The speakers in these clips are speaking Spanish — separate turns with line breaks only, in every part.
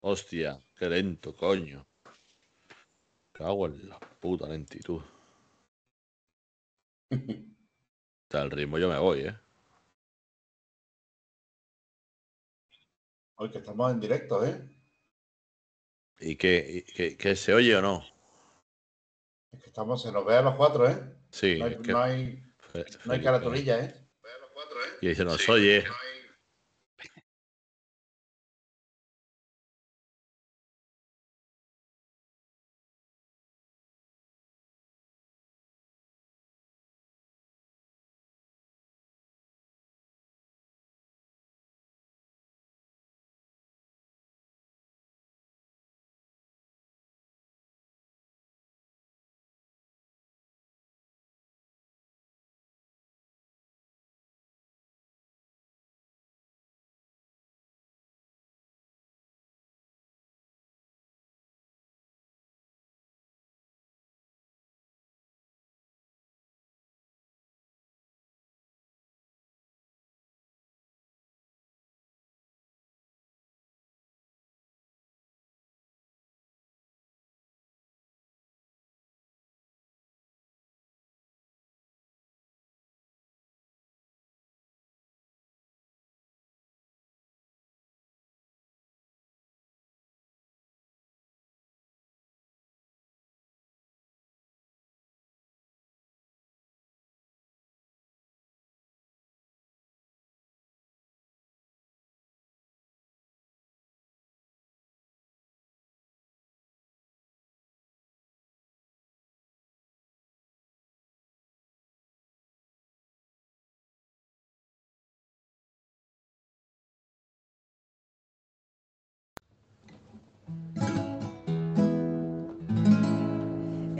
Hostia, qué lento, coño. Cago en la puta lentitud. Está el ritmo yo me voy, ¿eh?
Hoy que estamos en directo, ¿eh?
¿Y qué, y qué- qué se oye o no?
Es que estamos, se nos ve a los cuatro, ¿eh?
Sí,
No hay,
es que-
no hay, no hay
Felipe.
caratulilla, ¿eh?
Y se nos oye.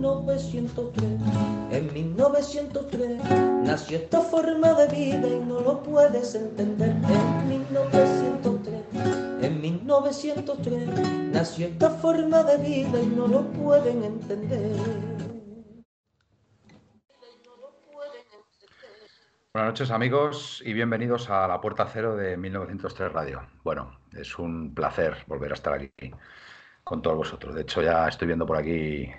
1903. En 1903 nació esta forma de vida y no lo puedes entender. En 1903, en 1903 nació esta forma de vida y no lo pueden entender.
Buenas noches amigos y bienvenidos a la Puerta Cero de 1903 Radio. Bueno, es un placer volver a estar aquí con todos vosotros. De hecho, ya estoy viendo por aquí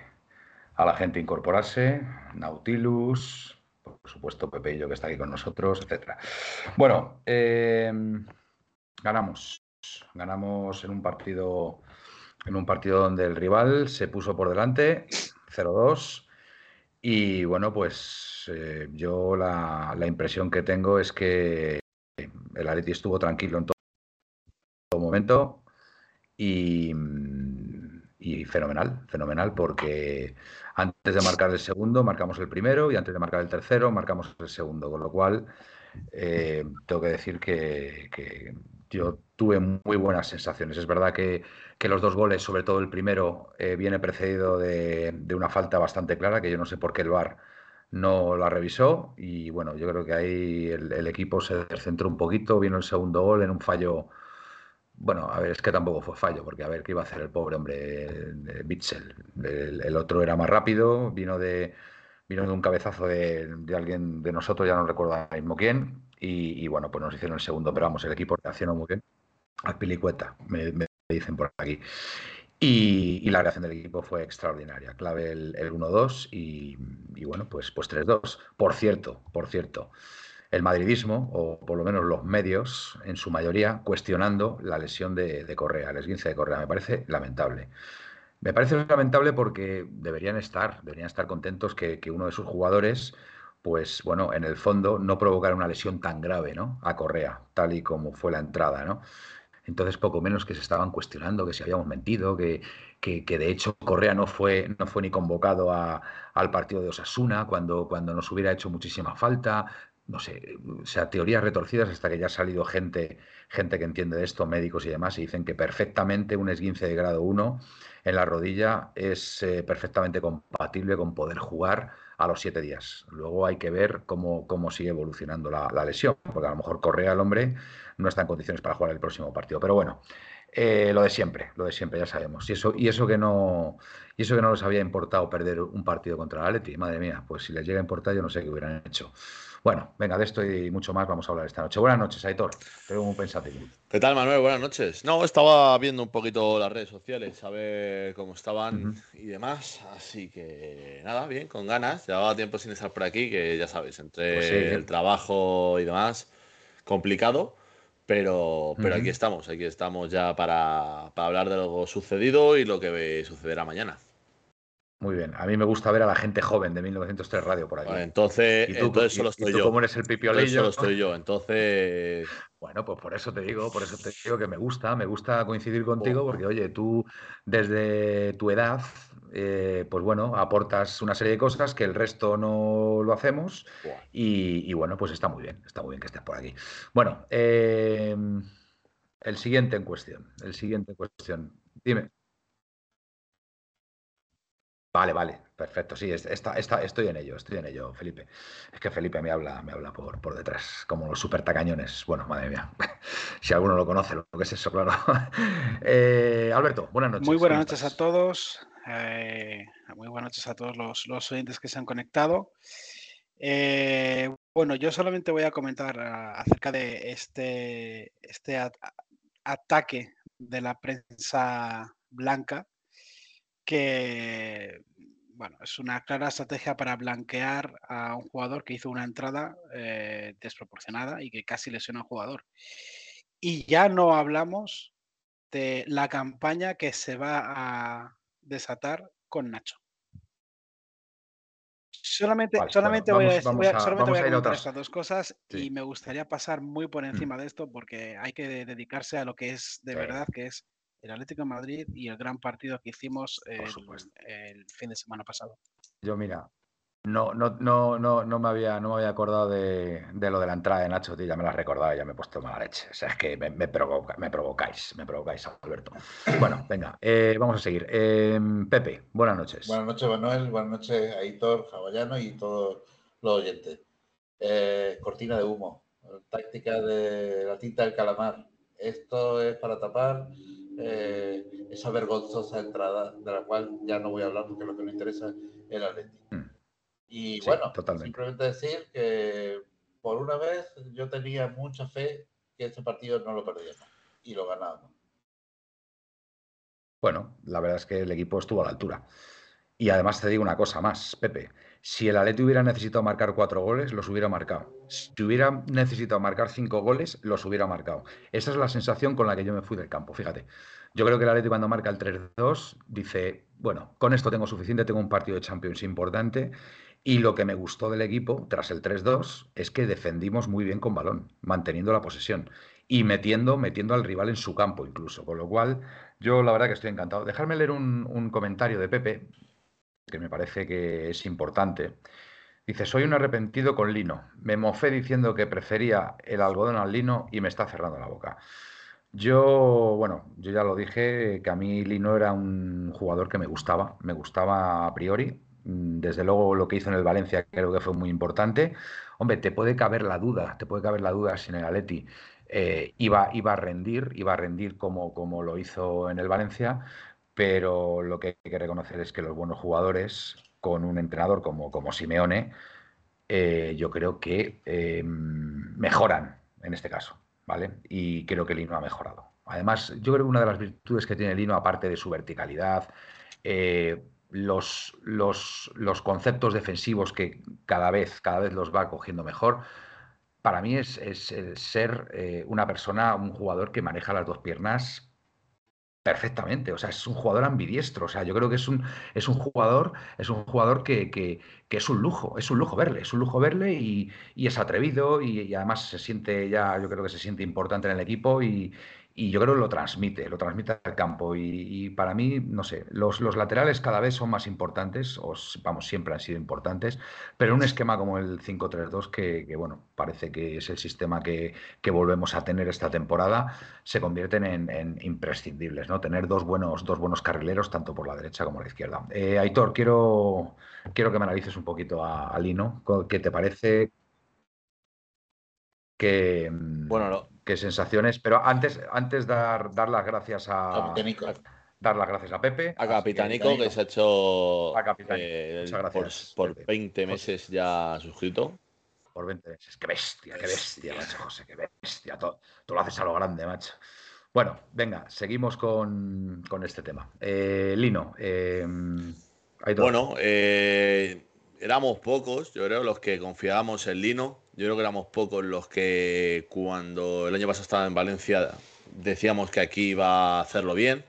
a la gente incorporarse, Nautilus, por supuesto Pepe y yo que está aquí con nosotros, etcétera. Bueno, eh, ganamos. Ganamos en un partido en un partido donde el rival se puso por delante 0-2 y bueno, pues eh, yo la, la impresión que tengo es que el Atleti estuvo tranquilo en todo, todo momento y, y fenomenal, fenomenal porque antes de marcar el segundo marcamos el primero y antes de marcar el tercero marcamos el segundo, con lo cual eh, tengo que decir que, yo tuve muy buenas sensaciones. Es verdad que, que los dos goles, sobre todo el primero, eh, viene precedido de, de, una falta bastante clara, que yo no sé por qué el VAR no la revisó. Y bueno, yo creo que ahí el, el equipo se descentró un poquito. Vino el segundo gol en un fallo. Bueno, a ver, es que tampoco fue fallo, porque a ver qué iba a hacer el pobre hombre Bitzel. El, el, otro era más rápido, vino de, vino de un cabezazo de, de alguien de nosotros, ya no recuerdo ahora mismo quién, y, y, bueno, pues nos hicieron el segundo, pero vamos, el equipo reaccionó muy bien. Al pilicueta, me, me dicen por aquí. Y, y, la reacción del equipo fue extraordinaria. Clave el, el 1-2 y, y, bueno, pues, pues 3-2. Por cierto, por cierto, el madridismo, o por lo menos los medios, en su mayoría, cuestionando la lesión de, Correa, el esguince de Correa. Me parece lamentable. Me parece lamentable porque deberían estar, deberían estar contentos que, uno de sus jugadores pues bueno, en el fondo no provocar una lesión tan grave, ¿no? A Correa, tal y como fue la entrada, ¿no? Entonces, poco menos que se estaban cuestionando que si habíamos mentido, que, que, que de hecho Correa no fue, no fue ni convocado a, al partido de Osasuna cuando, cuando nos hubiera hecho muchísima falta. No sé, o sea, teorías retorcidas hasta que ya ha salido gente, gente que entiende de esto, médicos y demás, y dicen que perfectamente un esguince de grado 1 en la rodilla es eh, perfectamente compatible con poder jugar a los siete días. Luego hay que ver cómo, cómo sigue evolucionando la, lesión, porque a lo mejor Correa, el hombre, no está en condiciones para jugar el próximo partido. Pero bueno, eh, lo de siempre, lo de siempre, ya sabemos. Y eso, y eso que no, y eso que no les había importado perder un partido contra el Atleti, madre mía, pues si les llega a importar, yo no sé qué hubieran hecho. Bueno, venga, de esto y mucho más vamos a hablar esta noche. Buenas noches, Aitor. Te veo muy pensativo.
¿Qué tal, Manuel? Buenas noches. No, estaba viendo un poquito las redes sociales, a ver cómo estaban y demás. Así que nada, bien, con ganas. Llevaba tiempo sin estar por aquí, que ya sabes, entre
Pues sí.
el trabajo y demás, complicado. Pero, pero aquí estamos, aquí estamos ya para, para hablar de lo sucedido y lo que sucederá mañana.
Muy bien. A mí me gusta ver a la gente joven de 1903 Radio por aquí.
Vale, entonces,
y tú,
entonces
y-
solo
y
estoy
tú
yo.
como eres el pipiolillo.
solo estoy yo. Entonces,
Bueno, pues por eso te digo, por eso te digo que me gusta, me gusta coincidir contigo, porque oye, tú desde tu edad, eh, pues bueno, aportas una serie de cosas que el resto no lo hacemos y, y bueno, pues está muy bien, está muy bien que estés por aquí. Bueno, eh, el siguiente en cuestión, el siguiente en cuestión, dime. Vale, vale, perfecto. Sí, es- está, está- estoy en ello, estoy en ello, Felipe. Es que Felipe me habla, me habla por, por detrás, como los super tacañones. Bueno, madre mía, si alguno lo conoce, lo que es eso, claro. Eh, Alberto, buenas noches.
Muy buenas
¿cómo
noches
estás?
a todos. eh, muy buenas noches a todos los, los oyentes que se han conectado. Eh, bueno, yo solamente voy a comentar ah, acerca de este, este at- ataque de la prensa blanca, que bueno, es una clara estrategia para blanquear a un jugador que hizo una entrada eh, desproporcionada y que casi lesiona a un jugador. Y ya no hablamos de la campaña que se va a desatar con Nacho. Solamente,
Vale,
solamente
bueno,
voy a,
vamos-
dec- voy a-
vamos a-
solamente voy a comentar estas dos cosas
Sí.
y me gustaría pasar muy por
Mm.
encima de esto porque hay que dedicarse a lo que es de
Sí.
verdad, que es el Atlético de Madrid y el gran partido que hicimos el, fin de semana pasado.
Yo, mira, no, no, no, no, no me había, no me había acordado de, de lo de la entrada de Nacho, tío, ya me lo has recordado, ya me he puesto mala leche. O sea, es que me, me provoca- me provocáis, me provocáis, Alberto. Bueno, venga, eh, vamos a seguir. Eh, Pepe, buenas noches.
Buenas noches, Manuel. Buenas noches, Aitor, Javallano y todos los oyentes. Eh, cortina de humo. Táctica de la tinta del calamar. Esto es para tapar eh, esa vergonzosa entrada, de la cual ya no voy a hablar porque lo que me interesa es el Atleti.
Mm.
Y
Sí,
bueno,
totalmente.
simplemente decir que por una vez yo tenía mucha fe que este partido no lo perdíamos y lo ganábamos.
Bueno, la verdad es que el equipo estuvo a la altura. Y además te digo una cosa más, Pepe. Si el Atleti hubiera necesitado marcar cuatro goles, los hubiera marcado. Si hubiera necesitado marcar cinco goles, los hubiera marcado. Esa es la sensación con la que yo me fui del campo, fíjate. Yo creo que el Atleti cuando marca el 3-2 dice, bueno, con esto tengo suficiente, tengo un partido de Champions importante. Y lo que me gustó del equipo, tras el 3-2, es que defendimos muy bien con balón, manteniendo la posesión y metiendo, metiendo al rival en su campo incluso. Con lo cual, yo la verdad que estoy encantado. Dejarme leer un, un comentario de Pepe, que me parece que es importante. Dice, soy un arrepentido con lino. Me mofé diciendo que prefería el algodón al lino y me está cerrando la boca. Yo, bueno, yo ya lo dije, que a mí Lino era un jugador que me gustaba, me gustaba a priori. Mm, Desde luego lo que hizo en el Valencia creo que fue muy importante. Hombre, te puede caber la duda, te puede caber la duda si en el eh, iba, iba a rendir, iba a rendir como, como lo hizo en el Valencia, pero lo que hay que reconocer es que los buenos jugadores, con un entrenador como, como Simeone, eh, yo creo que eh, mejoran en este caso, ¿vale? Y creo que Lino ha mejorado. Además, yo creo que una de las virtudes que tiene Lino, aparte de su verticalidad, eh, los, los, los conceptos defensivos que cada vez, cada vez los va cogiendo mejor, para mí es, es, ser una persona, un jugador que maneja las dos piernas perfectamente. O sea, es un jugador ambidiestro. O sea, yo creo que es un, es un jugador, es un jugador que, que, que es un lujo, es un lujo verle, es un lujo verle y, y es atrevido y, y, además se siente ya, yo creo que se siente importante en el equipo y, y yo creo que lo transmite, lo transmite al campo. Y, para mí, no sé, los, laterales cada vez son más importantes, o vamos, siempre han sido importantes, pero un esquema como el 5-3-2, que, bueno, parece que es el sistema que, volvemos a tener esta temporada, se convierten en, imprescindibles, ¿no? Tener dos buenos, dos buenos carrileros, tanto por la derecha como la izquierda. Eh, Aitor, quiero, quiero que me analices un poquito a, Lino, ¿qué te parece? Que,
bueno,
qué sensaciones. Pero antes, antes dar, dar las gracias a. Dar las gracias a Pepe.
A Capitanico, que, se ha hecho
a eh,
por, 20 meses ya suscrito.
Por 20 meses. Qué bestia, qué bestia, macho José, qué bestia. Todo, lo haces a lo grande, macho. Bueno, venga, seguimos con, este tema. Eh, Lino, eh,
bueno, eh, éramos pocos, yo creo, los que confiábamos en Lino. Yo creo que éramos pocos los que cuando el año pasado estaba en Valencia decíamos que aquí iba a hacerlo bien.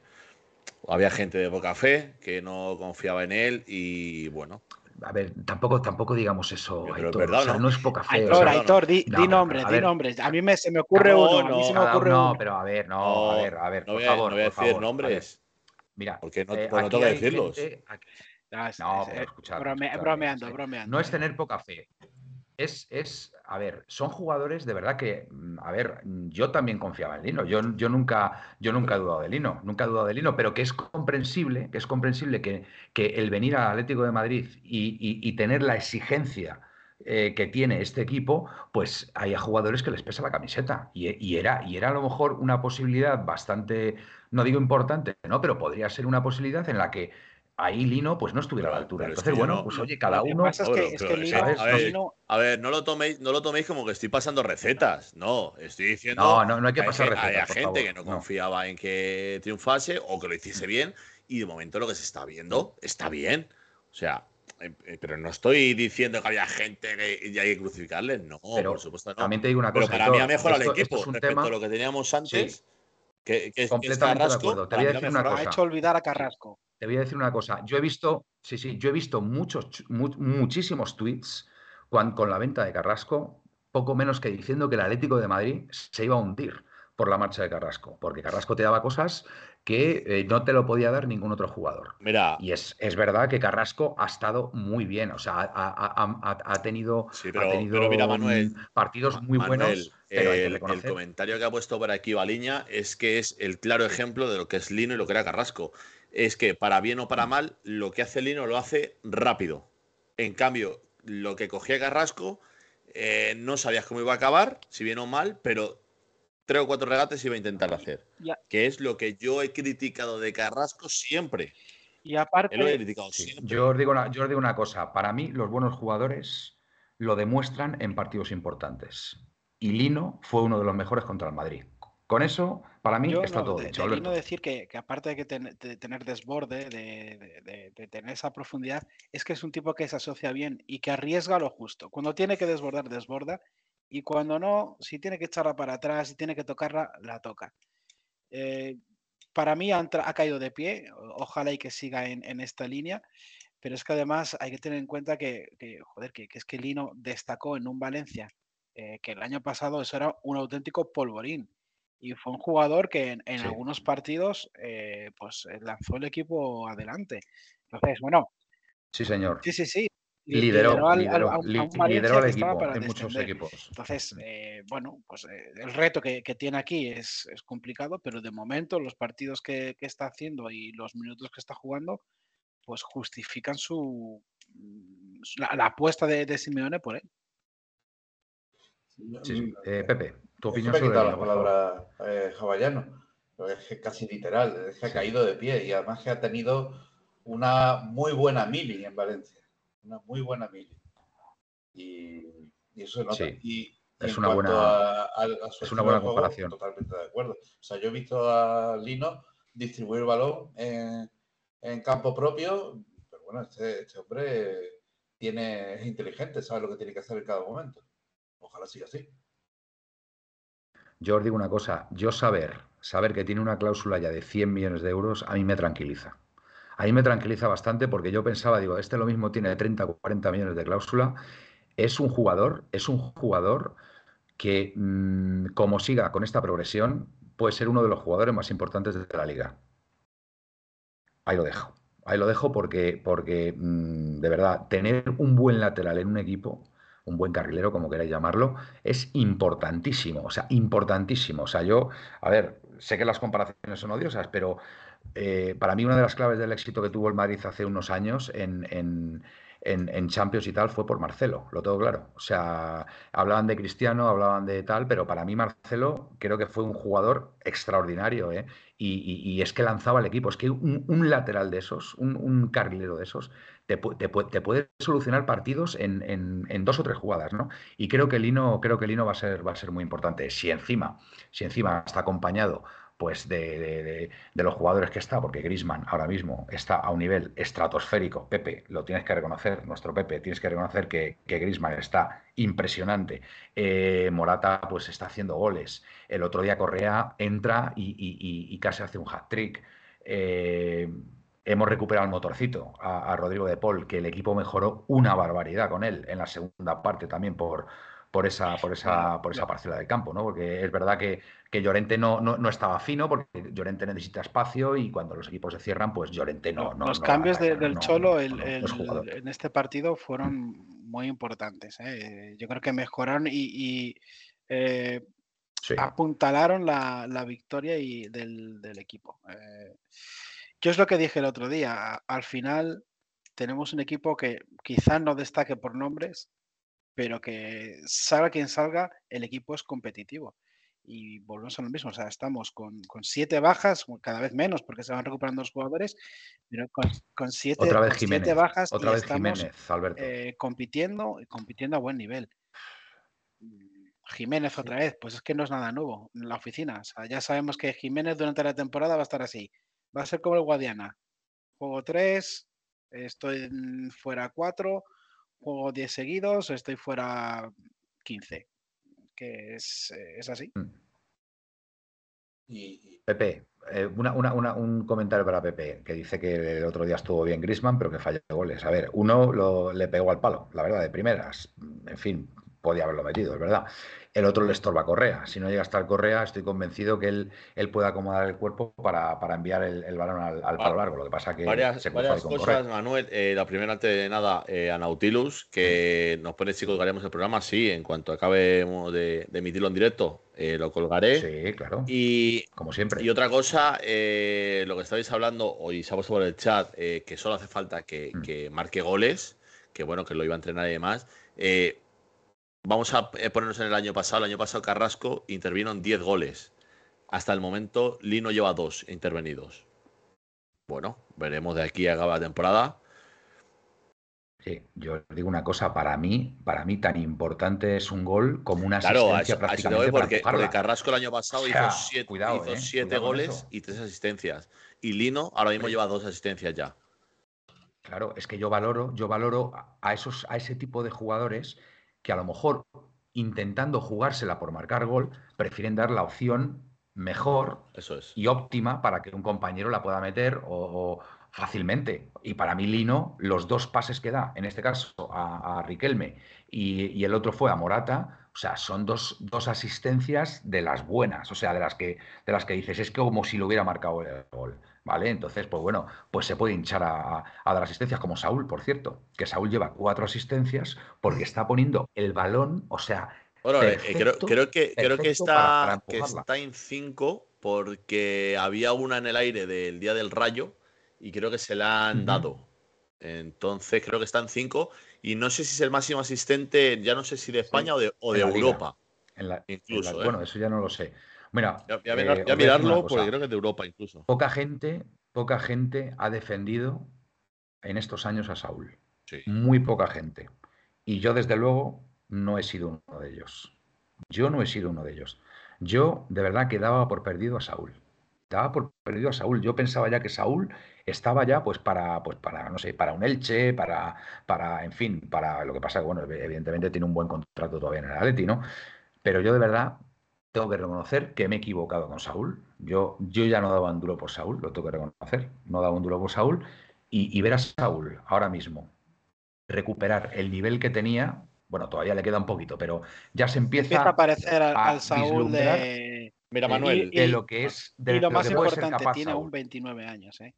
Había gente de poca fe que no confiaba en él y bueno.
A ver, tampoco, tampoco digamos eso,
¿no?
es poca fe.
Aitor, Aitor, di, nombres, di nombres. A mí me, se me ocurre uno. a mí se me ocurre
no, pero a ver, no, a ver, a ver, por favor.
No voy a decir nombres.
Mira,
porque no, eh, pues no tengo que decirlos.
no, pero escuchar,
bromeando, bromeando.
No es tener poca fe. Es, es, a ver, son jugadores de verdad que, mm, a ver, yo también confiaba en Lino. Yo, yo, nunca, yo nunca he dudado de Lino, nunca he dudado de Lino, pero que es comprensible, que es comprensible que, que el venir al Atlético de Madrid y, tener la exigencia eh, que tiene este equipo, pues hay jugadores que les pesa la camiseta. Y, era, y era a lo mejor una posibilidad bastante, no digo importante, ¿no? Pero podría ser una posibilidad en la que ahí Lino pues no estuviera a la altura. Entonces, bueno, pues oye, cada uno.
Es que, es que
Lino, a, ver, no lo toméis, no lo toméis como que estoy pasando recetas. No, estoy diciendo.
No, no, no hay que pasar recetas.
Hay gente que no confiaba en que triunfase o que lo hiciese bien. Y de momento lo que se está viendo está bien. O sea, eh, eh, pero no estoy diciendo que había gente que ya hay que crucificarles. No, por supuesto no.
También te digo una cosa.
Pero para mí ha mejorado el equipo respecto a lo que teníamos antes. Que, que,
completamente de acuerdo. Te voy a decir una cosa.
Ha hecho olvidar a Carrasco.
Te voy a decir una cosa. Yo he visto, sí, sí, yo he visto muchos, muchísimos tweets con la venta de Carrasco, poco menos que diciendo que el Atlético de Madrid se iba a hundir por la marcha de Carrasco, porque Carrasco te daba cosas que eh, no te lo podía dar ningún otro jugador.
Mira.
Y es, es verdad que Carrasco ha estado muy bien, o sea, ha, tenido, partidos muy buenos.
el, comentario que ha puesto por aquí Baliña es que es el claro ejemplo de lo que es Lino y lo que era Carrasco. Es que para bien o para mal, lo que hace Lino lo hace rápido. En cambio, lo que cogía Carrasco, eh, no sabías cómo iba a acabar, si bien o mal, pero tres o cuatro regates iba a intentar hacer. Que es lo que yo he criticado de Carrasco siempre.
Y aparte,
lo he criticado siempre.
Yo, os digo una, yo os digo una cosa, para mí los buenos jugadores lo demuestran en partidos importantes. Y Lino fue uno de los mejores contra el Madrid. Con eso, para mí, está todo dicho.
Lino decir que, aparte de, que tener desborde, de, de, tener esa profundidad, es que es un tipo que se asocia bien y que arriesga lo justo. Cuando tiene que desbordar, desborda y cuando no, si tiene que echarla para atrás, si tiene que tocarla, la toca. Eh, para mí ha, caído de pie, ojalá y que siga en, esta línea, pero es que además hay que tener en cuenta que, joder, que, es que Lino destacó en un Valencia, eh, que el año pasado eso era un auténtico polvorín. Y fue un jugador que en, algunos partidos eh, pues lanzó el equipo adelante. Entonces, bueno.
Sí, señor.
Sí, sí, sí
lideró, al, equipo en muchos equipos.
Entonces, eh, bueno, pues eh, el reto que, tiene aquí es, complicado, pero de momento los partidos que, está haciendo y los minutos que está jugando, pues justifican su mm, la, apuesta de, Simeone por él.
Sí, eh, Pepe, tu opinión sobre
la palabra hawaiano. Es casi literal, es que ha caído de pie y además que ha tenido una muy buena mili en Valencia una muy buena mili. Y, eso se nota. Y,
es una buena,
es
una buena comparación.
totalmente de acuerdo. O sea, yo he visto a Lino distribuir balón en, campo propio, pero bueno, este, este, hombre tiene, es inteligente, sabe lo que tiene que hacer en cada momento. Ojalá siga así.
Yo os digo una cosa, yo saber, saber que tiene una cláusula ya de 100 millones de euros, a mí me tranquiliza. Ahí me tranquiliza bastante porque yo pensaba, digo, este lo mismo tiene 30 o 40 millones de cláusula. Es un jugador, es un jugador que, mm, como siga con esta progresión, puede ser uno de los jugadores más importantes de la liga. Ahí lo dejo. Ahí lo dejo porque, porque mm, de verdad, tener un buen lateral en un equipo, un buen carrilero, como queráis llamarlo, es importantísimo. O sea, importantísimo. O sea, yo, a ver, sé que las comparaciones son odiosas, pero eh, para mí una de las claves del éxito que tuvo el Madrid hace unos años en, en, en, Champions y tal fue por Marcelo, lo tengo claro. O sea, hablaban de Cristiano, hablaban de tal, pero para mí Marcelo creo que fue un jugador extraordinario, ¿eh? y, es que lanzaba el equipo. Es que un, lateral de esos, un, carrilero de esos, te, puede solucionar partidos en, dos o tres jugadas, ¿no? Y creo que Lino, creo que Lino va a ser, va a ser muy importante. Si encima, si encima está acompañado pues de, los jugadores que está, porque Grisman ahora mismo está a un nivel estratosférico. Pepe, lo tienes que reconocer, nuestro Pepe, tienes que reconocer que, que Grisman está impresionante. Eh, Morata, pues está haciendo goles. El otro día Correa entra y, casi hace un hat trick. Eh, hemos recuperado el motorcito a, a, Rodrigo de Paul, que el equipo mejoró una barbaridad con él en la segunda parte también por, por esa, por esa, por esa parcela de campo, ¿no? Porque es verdad que, que Llorente no, no, estaba fino, porque Llorente necesita espacio y cuando los equipos se cierran, pues Llorente no.
los cambios del Cholo en este partido fueron muy importantes. ¿eh? Yo creo que mejoraron y, eh, apuntalaron la, victoria y del, equipo. Eh, yo es lo que dije el otro día. Al final tenemos un equipo que quizás no destaque por nombres, pero que salga quien salga, el equipo es competitivo. Y volvemos a lo mismo, o sea, estamos con, siete bajas, cada vez menos porque se van recuperando los jugadores, pero con, siete,
otra vez Jiménez,
bajas
otra vez
estamos,
Jiménez, Alberto.
Eh, compitiendo, compitiendo a buen nivel. Jiménez otra vez, pues es que no es nada nuevo en la oficina. O sea, ya sabemos que Jiménez durante la temporada va a estar así. Va a ser como el Guadiana. Juego 3, estoy fuera 4, juego 10 seguidos, estoy fuera 15. Que es, eh, así. Mm.
Y, Pepe, eh, un comentario para Pepe, que dice que el otro día estuvo bien Grisman, pero que falló goles. A ver, uno lo, le pegó al palo, la verdad, de primeras. En fin, podía haberlo metido, es verdad el otro le estorba Correa. Si no llega a estar Correa, estoy convencido que él, él puede acomodar el cuerpo para, enviar el, balón al, palo largo. Lo que pasa que
varias, se varias cosas, Manuel. Eh, la primera, antes de nada, eh, a Nautilus, que nos pone si colgaremos el programa. Sí, en cuanto acabemos de, emitirlo en directo, eh, lo colgaré.
Sí, claro.
Y,
como siempre.
Y otra cosa, lo que estabais hablando, hoy se ha puesto por el chat, que solo hace falta que, mm. que, marque goles, que bueno, que lo iba a entrenar y demás. Eh, Vamos a eh, ponernos en el año pasado. El año pasado Carrasco intervino en 10 goles. Hasta el momento Lino lleva dos intervenidos. Bueno, veremos de aquí a la temporada.
Sí, yo digo una cosa, para mí, para mí tan importante es un gol como una asistencia prácticamente
porque, porque, Carrasco el año pasado hizo siete, ¿eh? goles y tres asistencias. Y Lino ahora mismo lleva dos asistencias ya.
Claro, es que yo valoro, yo valoro a esos, a ese tipo de jugadores que a lo mejor intentando jugársela por marcar gol, prefieren dar la opción mejor y óptima para que un compañero la pueda meter o, fácilmente. Y para mí Lino, los dos pases que da, en este caso a, Riquelme y, el otro fue a Morata, o sea, son dos, dos, asistencias de las buenas, o sea, de las que, de las que dices, es como si lo hubiera marcado el gol. ¿Vale? Entonces, pues bueno, pues se puede hinchar a, dar asistencias, como Saúl, por cierto, que Saúl lleva cuatro asistencias porque está poniendo el balón, o sea.
Bueno, eh, creo, que, creo que está, que está en cinco porque había una en el aire del día del rayo y creo que se la han dado. Entonces creo que está en cinco y no sé si es el máximo asistente, ya no sé si de España o de, Europa.
incluso, ¿eh? Bueno, eso ya no lo sé. Mira,
ya, eh, mirarlo porque creo que es de Europa incluso.
Poca gente, poca gente ha defendido en estos años a Saúl. Muy poca gente. Y yo, desde luego, no he sido uno de ellos. Yo no he sido uno de ellos. Yo, de verdad, que daba por perdido a Saúl. Daba por perdido a Saúl. Yo pensaba ya que Saúl estaba ya, pues, para, pues, para, no sé, para un Elche, para, para, en fin, para lo que pasa, bueno, evidentemente tiene un buen contrato todavía en el Atleti, ¿no? Pero yo de verdad tengo que reconocer que me he equivocado con Saúl. Yo, yo ya no daba un duro por Saúl, lo tengo que reconocer. No daba un duro por Saúl. Y, ver a Saúl ahora mismo recuperar el nivel que tenía, bueno, todavía le queda un poquito, pero ya se empieza,
empieza a parecer al, Saúl de,
Mira, Manuel,
y-
de lo que es de
y lo más importante,
capaz
tiene
Saúl.
aún 29 años, ¿eh?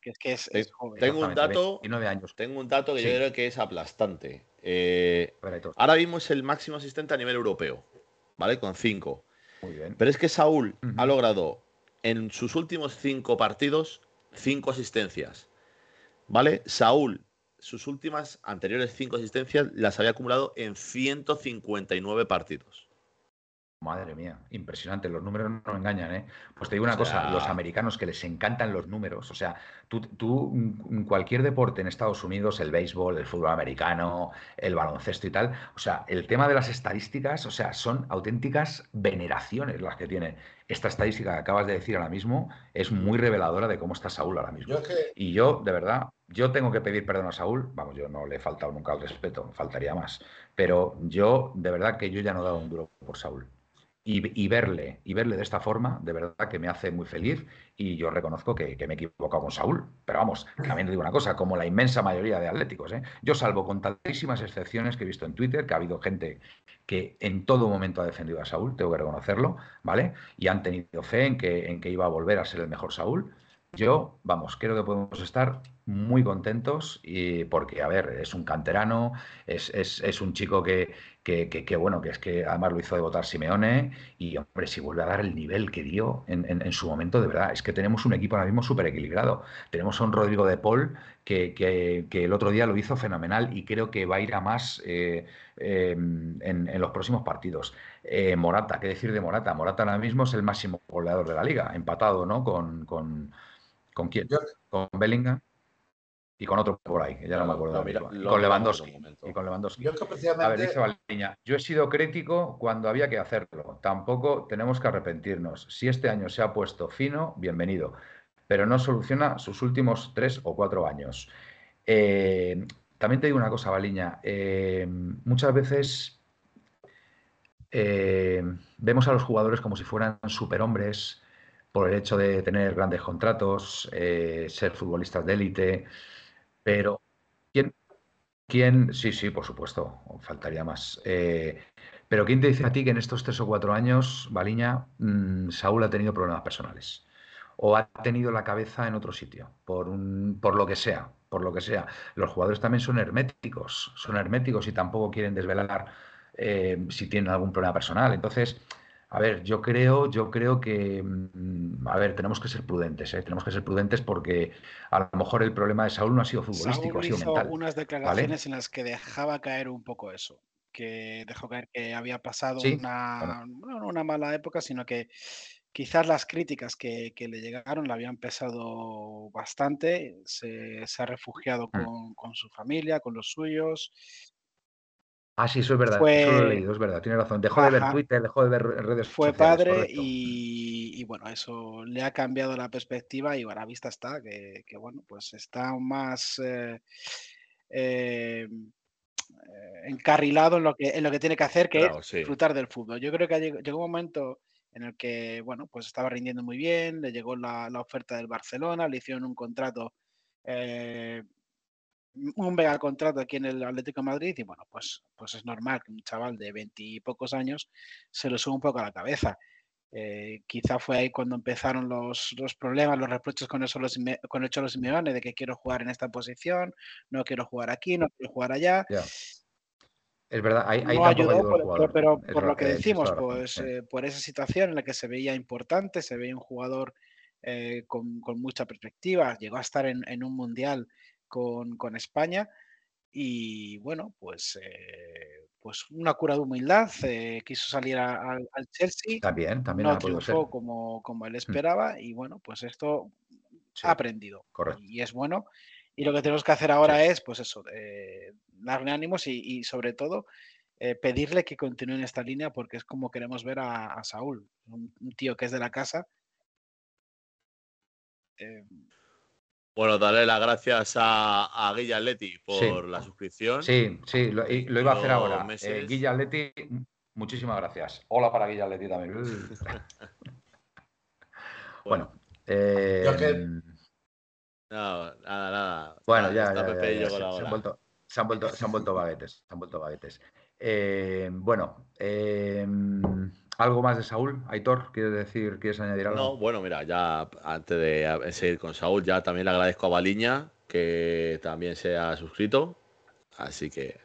Que es que es, es joven.
tengo un dato-
29 años.
tengo un dato que yo creo que es aplastante. Eh, ahora mismo es el máximo asistente a nivel europeo, ¿vale? Con cinco.
Muy bien.
Pero es que Saúl ha logrado en sus últimos cinco partidos cinco asistencias. ¿Vale? Saúl, sus últimas anteriores cinco asistencias las había acumulado en 159 partidos.
Madre mía, impresionante, los números no engañan, ¿eh? Pues te digo una
O sea-
cosa, los americanos que les encantan los números, o sea, tú, tú, mm, cualquier deporte en Estados Unidos, el béisbol, el fútbol americano, el baloncesto y tal, o sea, el tema de las estadísticas, o sea, son auténticas veneraciones las que tienen. Esta estadística que acabas de decir ahora mismo es muy reveladora de cómo está Saúl ahora mismo.
Yo es que
Y yo, de verdad, yo tengo que pedir perdón a Saúl. Vamos, yo no le he faltado nunca al respeto, faltaría más. Pero yo, de verdad, que yo ya no he dado un duro por Saúl. Y, verle, y verle de esta forma, de verdad que me hace muy feliz. Y yo reconozco que, me he equivocado con Saúl. Pero vamos, también digo una cosa, como la inmensa mayoría de atléticos, ¿eh? Yo salvo con tantísimas excepciones que he visto en Twitter, que ha habido gente que en todo momento ha defendido a Saúl, tengo que reconocerlo, ¿vale? Y han tenido fe en que, en que iba a volver a ser el mejor Saúl. Yo, vamos, creo que podemos estar muy contentos y porque, a ver, es un canterano, es, es- es un chico que, que, que- que, bueno, que es que además lo hizo debutar Simeone y, hombre, si vuelve a dar el nivel que dio en, en- en su momento, de verdad, es que tenemos un equipo ahora mismo súper equilibrado. Tenemos a un Rodrigo de Paul que, el otro día lo hizo fenomenal y creo que va a ir a más eh, eh, en, en los próximos partidos. Eh, Morata, ¿qué decir de Morata? Morata ahora mismo es el máximo goleador de la liga, empatado, ¿no? Con, con, ¿con quién? Con Bellingham y con otro por ahí, que ya no me acuerdo
mira-.
Y con Lewandowski. Y con Lewandowski.
yo es que
A ver, dice Valdiña, yo he sido crítico cuando había que hacerlo. Tampoco tenemos que arrepentirnos. Si este año se ha puesto fino, bienvenido. Pero no soluciona sus últimos tres o cuatro años. Eh, también te digo una cosa, Valiña. eh, muchas veces eh, vemos a los jugadores como si fueran superhombres por el hecho de tener grandes contratos, eh, ser futbolistas de élite, pero ¿quién, quién? Sí, sí, por supuesto, faltaría más. Eh, pero ¿quién te dice a ti que en estos tres o cuatro años, Baliña, mm, Saúl ha tenido problemas personales? O ha tenido la cabeza en otro sitio, por, un- por lo que sea, por lo que sea. Los jugadores también son herméticos, son herméticos y tampoco quieren desvelar eh, si tienen algún problema personal. Entonces, a ver, yo creo, yo creo que, mm, a ver, tenemos que ser prudentes, ¿eh? Tenemos que ser prudentes porque a lo mejor el problema de Saúl no ha sido futbolístico,
Saúl
ha sido
hizo
mental.
unas declaraciones en las que dejaba caer un poco eso, que dejó caer que había pasado
Sí,
una, no una mala época, sino que quizás las críticas que, que le llegaron le habían pesado bastante, se, se ha refugiado
Mm.
con, con su familia, con los suyos.
Ah, sí, eso es verdad,
Fue-
eso lo he leído, es verdad, tiene razón. Dejó de ver. Twitter, dejó de ver redes
Fue
sociales,
padre
correcto.
y, y bueno, eso le ha cambiado la perspectiva y a la vista está que, que, bueno, pues está más eh, eh, eh, encarrilado en lo, que, en lo que tiene que hacer, que
Claro,
es
sí.
disfrutar del fútbol. Yo creo que llegó un momento en el que, bueno, pues estaba rindiendo muy bien, le llegó la, la oferta del Barcelona, le hicieron un contrato, eh, un mega contrato aquí en el Atlético de Madrid y bueno, pues, pues es normal que un chaval de veintipocos años se lo suba un poco a la cabeza. Eh, quizá fue ahí cuando empezaron los, los problemas, los reproches con Cholo Sime- con el Cholo Simeone de que quiero jugar en esta posición, no quiero jugar aquí, no quiero jugar allá.
Ya. Es verdad, ahí, ahí
No ayudó,
ayudó el
por-
jugador.
pero por lo que
eh,
decimos, pues
sí.
eh, por esa situación en la que se veía importante, se veía un jugador eh, con, con mucha perspectiva, llegó a estar en, en un mundial con, con España. Y bueno, pues, eh, pues una cura de humildad, eh, quiso salir a- al- al Chelsea,
También, también
no triunfó como, como él esperaba y bueno, pues esto
Sí,
ha aprendido.
Correcto.
y es bueno. Y lo que tenemos que hacer ahora es, pues eso, eh, darle ánimos y, y sobre todo eh, pedirle que continúe en esta línea porque es como queremos ver a, a Saúl, un, un tío que es de la casa. Eh,
Bueno, darle las gracias a, a Guilla Leti por
Sí.
la suscripción.
Sí, sí, lo, y lo iba a hacer ahora. Eh, Guilla Atleti, muchísimas gracias. Hola para Guilla Atleti también. bueno, eh,
Yo que-
No, nada, nada.
Bueno, ya, ya, se, han vuelto, se, han vuelto, se han vuelto baguetes, se han vuelto baguetes. Eh, bueno, eh, ¿Algo más de Saúl? Aitor, ¿quieres decir, quieres añadir algo?
No, bueno, mira, ya antes de seguir con Saúl, ya también le agradezco a Baliña que también se ha suscrito. Así que,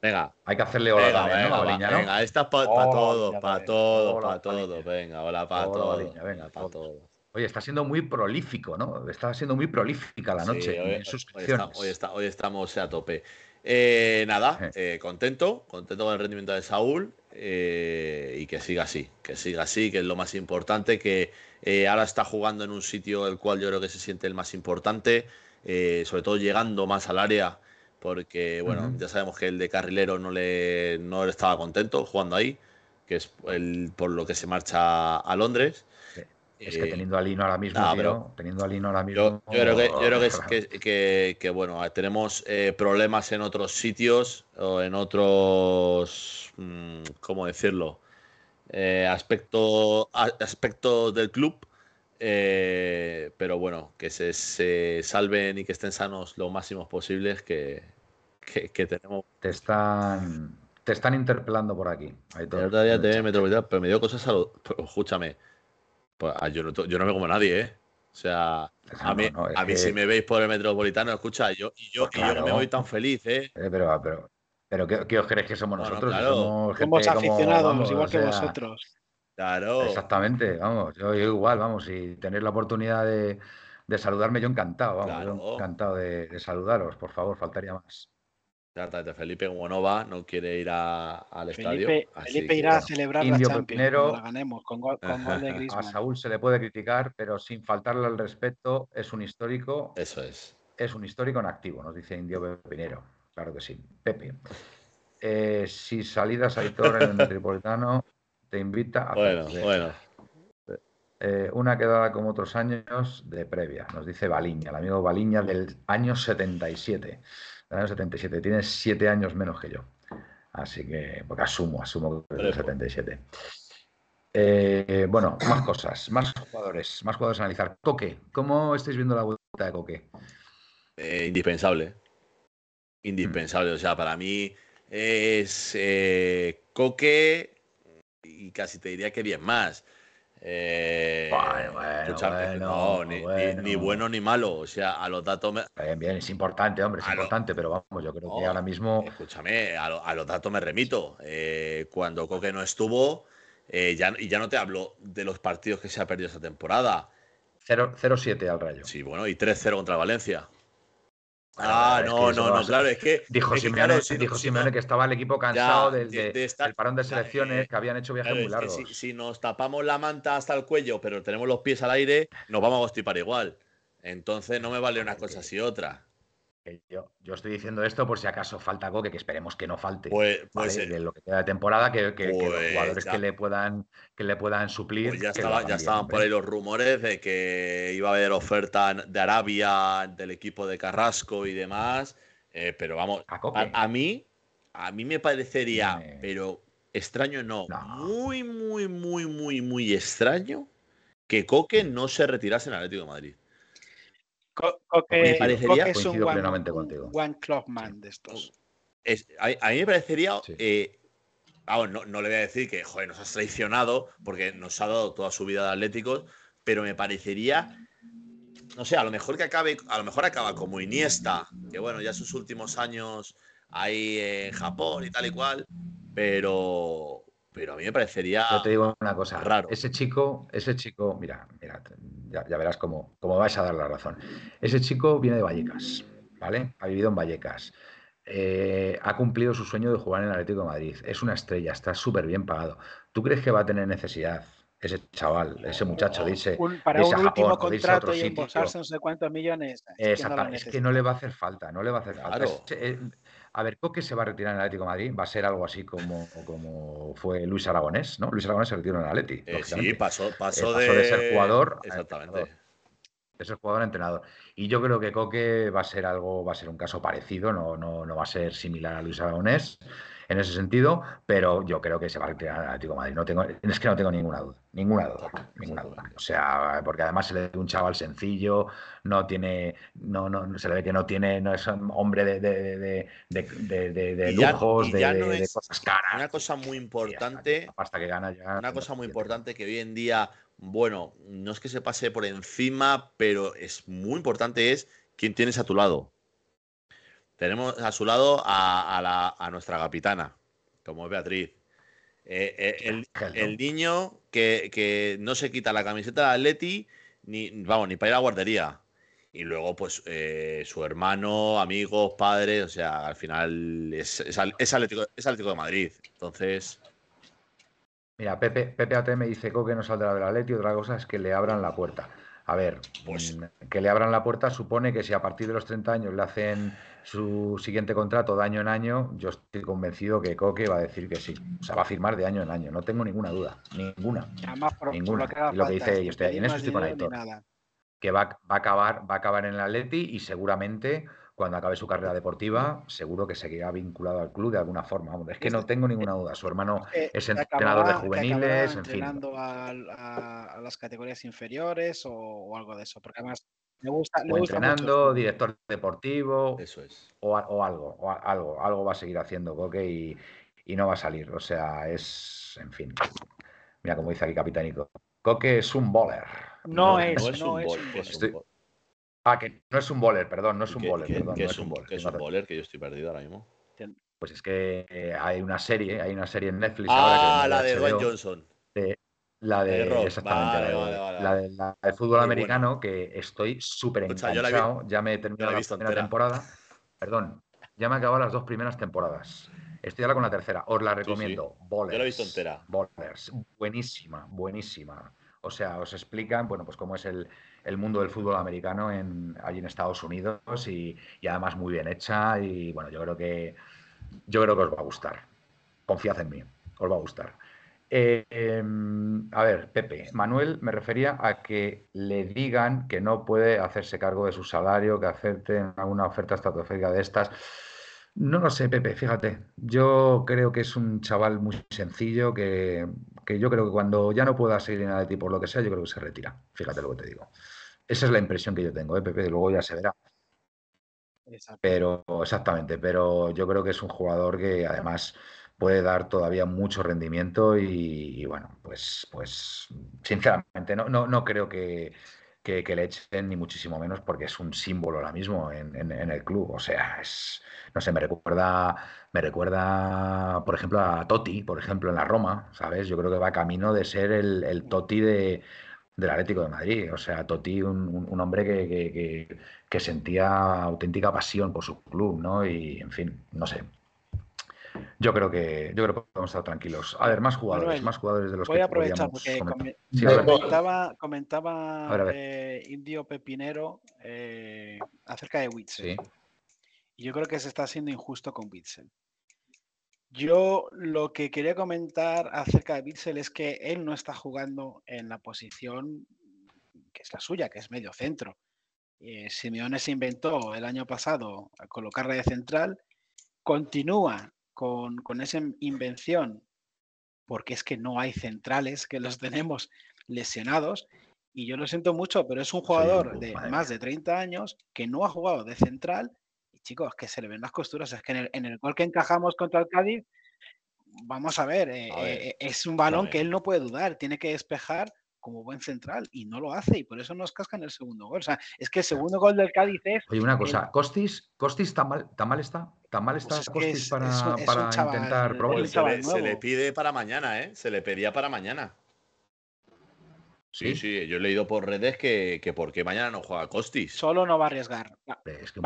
venga.
Hay que hacerle hola
venga,
también,
venga,
¿no? Baliña, ¿no?
venga, esta es para todos, para todos, para todos. Venga, hola para todos.
Baliña, venga,
para
todos. Oye, está siendo muy prolífico, ¿no? Está siendo muy prolífica la
Sí,
noche
hoy,
en
hoy
suscripciones.
está- hoy está- hoy estamos a tope. Eh, nada, eh, contento, contento con el rendimiento de Saúl eh, y que siga así, que siga así, que es lo más importante, que eh, ahora está jugando en un sitio el cual yo creo que se siente el más importante, eh, sobre todo llegando más al área, porque bueno, ya sabemos que el de carrilero no le, no le estaba contento jugando ahí, que es el, por lo que se marcha a Londres.
Es que
Eh,
teniendo a Lino ahora mismo, tío,
pero
teniendo a Lino ahora
yo,
mismo.
yo creo que, yo creo que, es- que, que- que, bueno, tenemos eh, problemas en otros sitios o en otros, mm, ¿cómo decirlo? Eh, aspecto, del club, eh, pero bueno, que se, se salven y que estén sanos lo máximos posibles que, que, tenemos.
Te están, te están interpelando por aquí. Aitor,
El otro día. Metropolitana, pero me dio cosas pero escúchame, pues, ah, yo, no, yo no me como nadie, ¿eh? O sea, a
No,
mí,
no, es
a mí
que-
si me veis por el Metropolitano, escucha, yo, y yo,
Pues
y yo que me voy tan feliz, ¿eh?
Eh, pero, pero, pero ¿qué, qué os creéis que somos
No, no,
nosotros?
Claro.
Somos, gente
Somos
como,
aficionados,
vamos,
igual
o
que
sea,
vosotros.
Claro.
Exactamente, vamos, yo, yo igual, vamos, y tener la oportunidad de, de saludarme, yo encantado, vamos, yo encantado de, de saludaros, por favor, faltaría más.
Exactamente, Felipe, como no va, no quiere ir a- al estadio.
Felipe,
así
Felipe
que,
irá a celebrar
Indio
la Champions cuando la ganemos con gol, con gol de
A
Griezmann.
Saúl se le puede criticar, pero sin faltarle al respeto, es un histórico,
Eso es.
es un histórico en activo, nos dice Indio Pepinero. Claro que sí. Pepe. Eh, si salidas Aitor en el Metropolitano, te invita a
Bueno,
hacer
bueno.
eh, una quedada como otros años de previa, nos dice Baliña, el amigo Baliña del año 77. Del año 77, tiene siete años menos que yo. Así que, porque asumo, asumo que es del
Prepo.
77. Eh, bueno, más cosas, más jugadores, más jugadores a analizar. Coque, ¿cómo estáis viendo la vuelta de Coque?
Eh, indispensable. Indispensable. O sea, para mí es eh, Coque y casi te diría que 10 más. Eh,
Bueno, bueno,
no, ni, ni-
bueno.
ni bueno ni malo. O sea, a los datos me,
Bien, bien, es importante, hombre, es
A lo-
importante, pero vamos, yo creo que ahora mismo
Escúchame, a, lo- a los datos me remito. Eh, cuando Coque no estuvo, eh, ya, y ya no te hablo de los partidos que se ha perdido esta temporada.
0 0-7 al rayo.
Sí, bueno, y 3-0 contra Valencia. Ah, no, no, no, claro, es que.
Dijo Simeone, dijo que estaba el equipo cansado del, parón de selecciones
eh,
que habían hecho viajes muy largos.
si, nos tapamos la manta hasta el cuello, pero tenemos los pies al aire, nos vamos a constipar igual. Entonces no me vale una cosa y otra.
Yo, yo estoy diciendo esto por si acaso falta Coque, que esperemos que no falte.
Pues, pues, eh,
de lo que queda de temporada, que, que- que los
Pues
jugadores
ya.
que le puedan que le puedan suplir.
pues ya, estaba, ya
bien,
estaban
hombre.
por ahí los rumores de que iba a haber oferta de Arabia del equipo de Carrasco y demás. eh, pero vamos,
A
a, a mí, a mí me parecería, pero extraño no,
No.
muy, muy, muy, muy, muy extraño que Coque no se retirase en Atlético de Madrid.
Co- Coque,
parecería-
Coque es un
coincido
one,
plenamente contigo.
one club man de estos.
Es- a, a mí me parecería.
Sí.
eh, no, no le voy a decir que joder, nos has traicionado porque nos ha dado toda su vida de Atléticos, pero me parecería. No sé, a lo mejor que acabe, a lo mejor acaba como Iniesta, que bueno, ya sus últimos años ahí en Japón y tal y cual, pero, pero a mí me parecería
Yo te digo una cosa,
raro.
ese chico, ese chico, mira, mira, ya, ya verás cómo, cómo vais a dar la razón. Ese chico viene de Vallecas, ¿vale? Ha vivido en Vallecas. Eh, ha cumplido su sueño de jugar en el Atlético de Madrid. Es una estrella, está súper bien pagado. ¿Tú crees que va a tener necesidad ese chaval, ese muchacho,
Un- para un último contrato
otro
y embolsarse no sé cuántos millones. es que no lo
Exactamente, es que no le va a hacer falta, no le va a hacer falta. Eh, a ver, Coque se va a retirar en el Atlético de Madrid, va a ser algo así como, como fue Luis Aragonés, ¿no? Luis Aragonés se retiró en el Atleti.
Eh, sí, pasó, pasó,
pasó
de...
de ser jugador a
Exactamente.
entrenador. de ser jugador a entrenador. Y yo creo que Coque va a ser algo, va a ser un caso parecido, no, no, no va a ser similar a Luis Aragonés. En ese sentido, pero yo creo que se va a tirar al Atlético de Madrid. No tengo, es que no tengo ninguna duda, ninguna duda, ninguna duda. O sea, porque además se le ve un chaval sencillo, no tiene, no, no, se le ve que no tiene, no es un hombre de, de, de, de, de lujos, de, cosas caras.
Una cosa muy importante,
hasta que gana ya.
Una cosa muy importante que hoy en día, bueno, no es que se pase por encima, pero es muy importante es quién tienes a tu lado. Tenemos a su lado a, nuestra capitana, como es Beatriz. Eh, eh, el, niño que, no se quita la camiseta de Atleti ni, vamos, ni para ir a la guardería. Y luego, pues, eh, su hermano, amigos, padres, o sea, al final es, es, Atlético, de Madrid. Entonces.
Mira, Pepe, Pepe AT me dice que no saldrá del Atleti, otra cosa es que le abran la puerta. A ver, pues, mm, que le abran la puerta supone que si a partir de los 30 años le hacen su siguiente contrato de año en año, yo estoy convencido que Coque va a decir que sí. O sea, va a firmar de año en año. No tengo ninguna duda. Ninguna. ninguna. y lo que dice, yo estoy, en eso estoy con Aitor. Que va, va, a acabar, va a acabar en el Atleti y seguramente cuando acabe su carrera deportiva, seguro que seguirá vinculado al club de alguna forma. Es que no tengo ninguna duda. Su hermano es entrenador de juveniles, en fin.
A, a, las categorías inferiores o, algo de eso, porque además me
gusta. o entrenando, director deportivo.
Eso es.
O, algo, o algo, algo va a seguir haciendo Coque y, y, no va a salir. O sea, es, en fin. Mira como dice aquí Capitánico. Coque es un bowler.
No, es, no es, un, bowler.
Ah, que no es un bowler, perdón, no es un bowler. perdón,
no es un bowler. es un bowler? Que yo estoy perdido ahora mismo.
Pues es que eh, hay una serie, hay una serie en Netflix
ah, la de Dwayne Johnson.
La de, exactamente, la, de, la, de, fútbol americano, que estoy súper enganchado. Ya me he terminado la, primera temporada. Perdón, ya me he acabado las dos primeras temporadas. Estoy ahora con la tercera. Os la recomiendo. Sí, Yo
la he visto entera.
Bowlers. Buenísima, buenísima. O sea, os explican, bueno, pues cómo es el, el mundo del fútbol americano en, allí en Estados Unidos y, además muy bien hecha y bueno, yo creo que yo creo que os va a gustar. Confiad en mí, os va a gustar. Eh, em, a ver, Pepe, Manuel me refería a que le digan que no puede hacerse cargo de su salario, que acepten alguna oferta estratosférica de estas. No lo sé, Pepe, fíjate. Yo creo que es un chaval muy sencillo que, que yo creo que cuando ya no pueda seguir en Atleti por lo que sea, yo creo que se retira. Fíjate lo que te digo. Esa es la impresión que yo tengo, ¿eh, Pepe? Luego ya se verá. Pero, exactamente, pero yo creo que es un jugador que además puede dar todavía mucho rendimiento y, bueno, pues, pues sinceramente no, no, no creo que, que, le echen ni muchísimo menos porque es un símbolo ahora mismo en, en, el club. O sea, es, no sé, me recuerda, me recuerda, por ejemplo, a Totti, por ejemplo, en la Roma, ¿sabes? Yo creo que va camino de ser el, el Totti de, del Atlético de Madrid. O sea, Totti, un, un hombre que, que, sentía auténtica pasión por su club, ¿no? Y, en fin, no sé. Yo creo que yo creo que podemos estar tranquilos. A ver, más jugadores, más jugadores de los
voy
que
a aprovechar porque comentaba, comentaba eh, Indio Pepinero eh, acerca de Witzel. Y yo creo que se está siendo injusto con Witzel. Yo lo que quería comentar acerca de Witzel es que él no está jugando en la posición que es la suya, que es medio centro. Eh, Simeone se inventó el año pasado a colocarle de central, continúa con, esa invención, porque es que no hay centrales, que los tenemos lesionados. Y yo lo siento mucho, pero es un jugador de más de 30 años que no ha jugado de central. Y chicos, que se le ven las costuras. Es que en el, en el gol que encajamos contra el Cádiz, vamos a ver, eh, eh, es un balón que él no puede dudar, tiene que despejar como buen central y no lo hace y por eso nos cascan el segundo gol. O sea, es que el segundo gol del Cádiz es...
Oye, una cosa, Costis, Costis tan mal, tan mal está, tan mal está pues Costis para, para intentar probar.
Se, le, pide para mañana, ¿eh? Se le pedía para mañana. Sí, sí, yo he leído por redes que, que porque mañana no juega Costis.
Solo no va a arriesgar. va,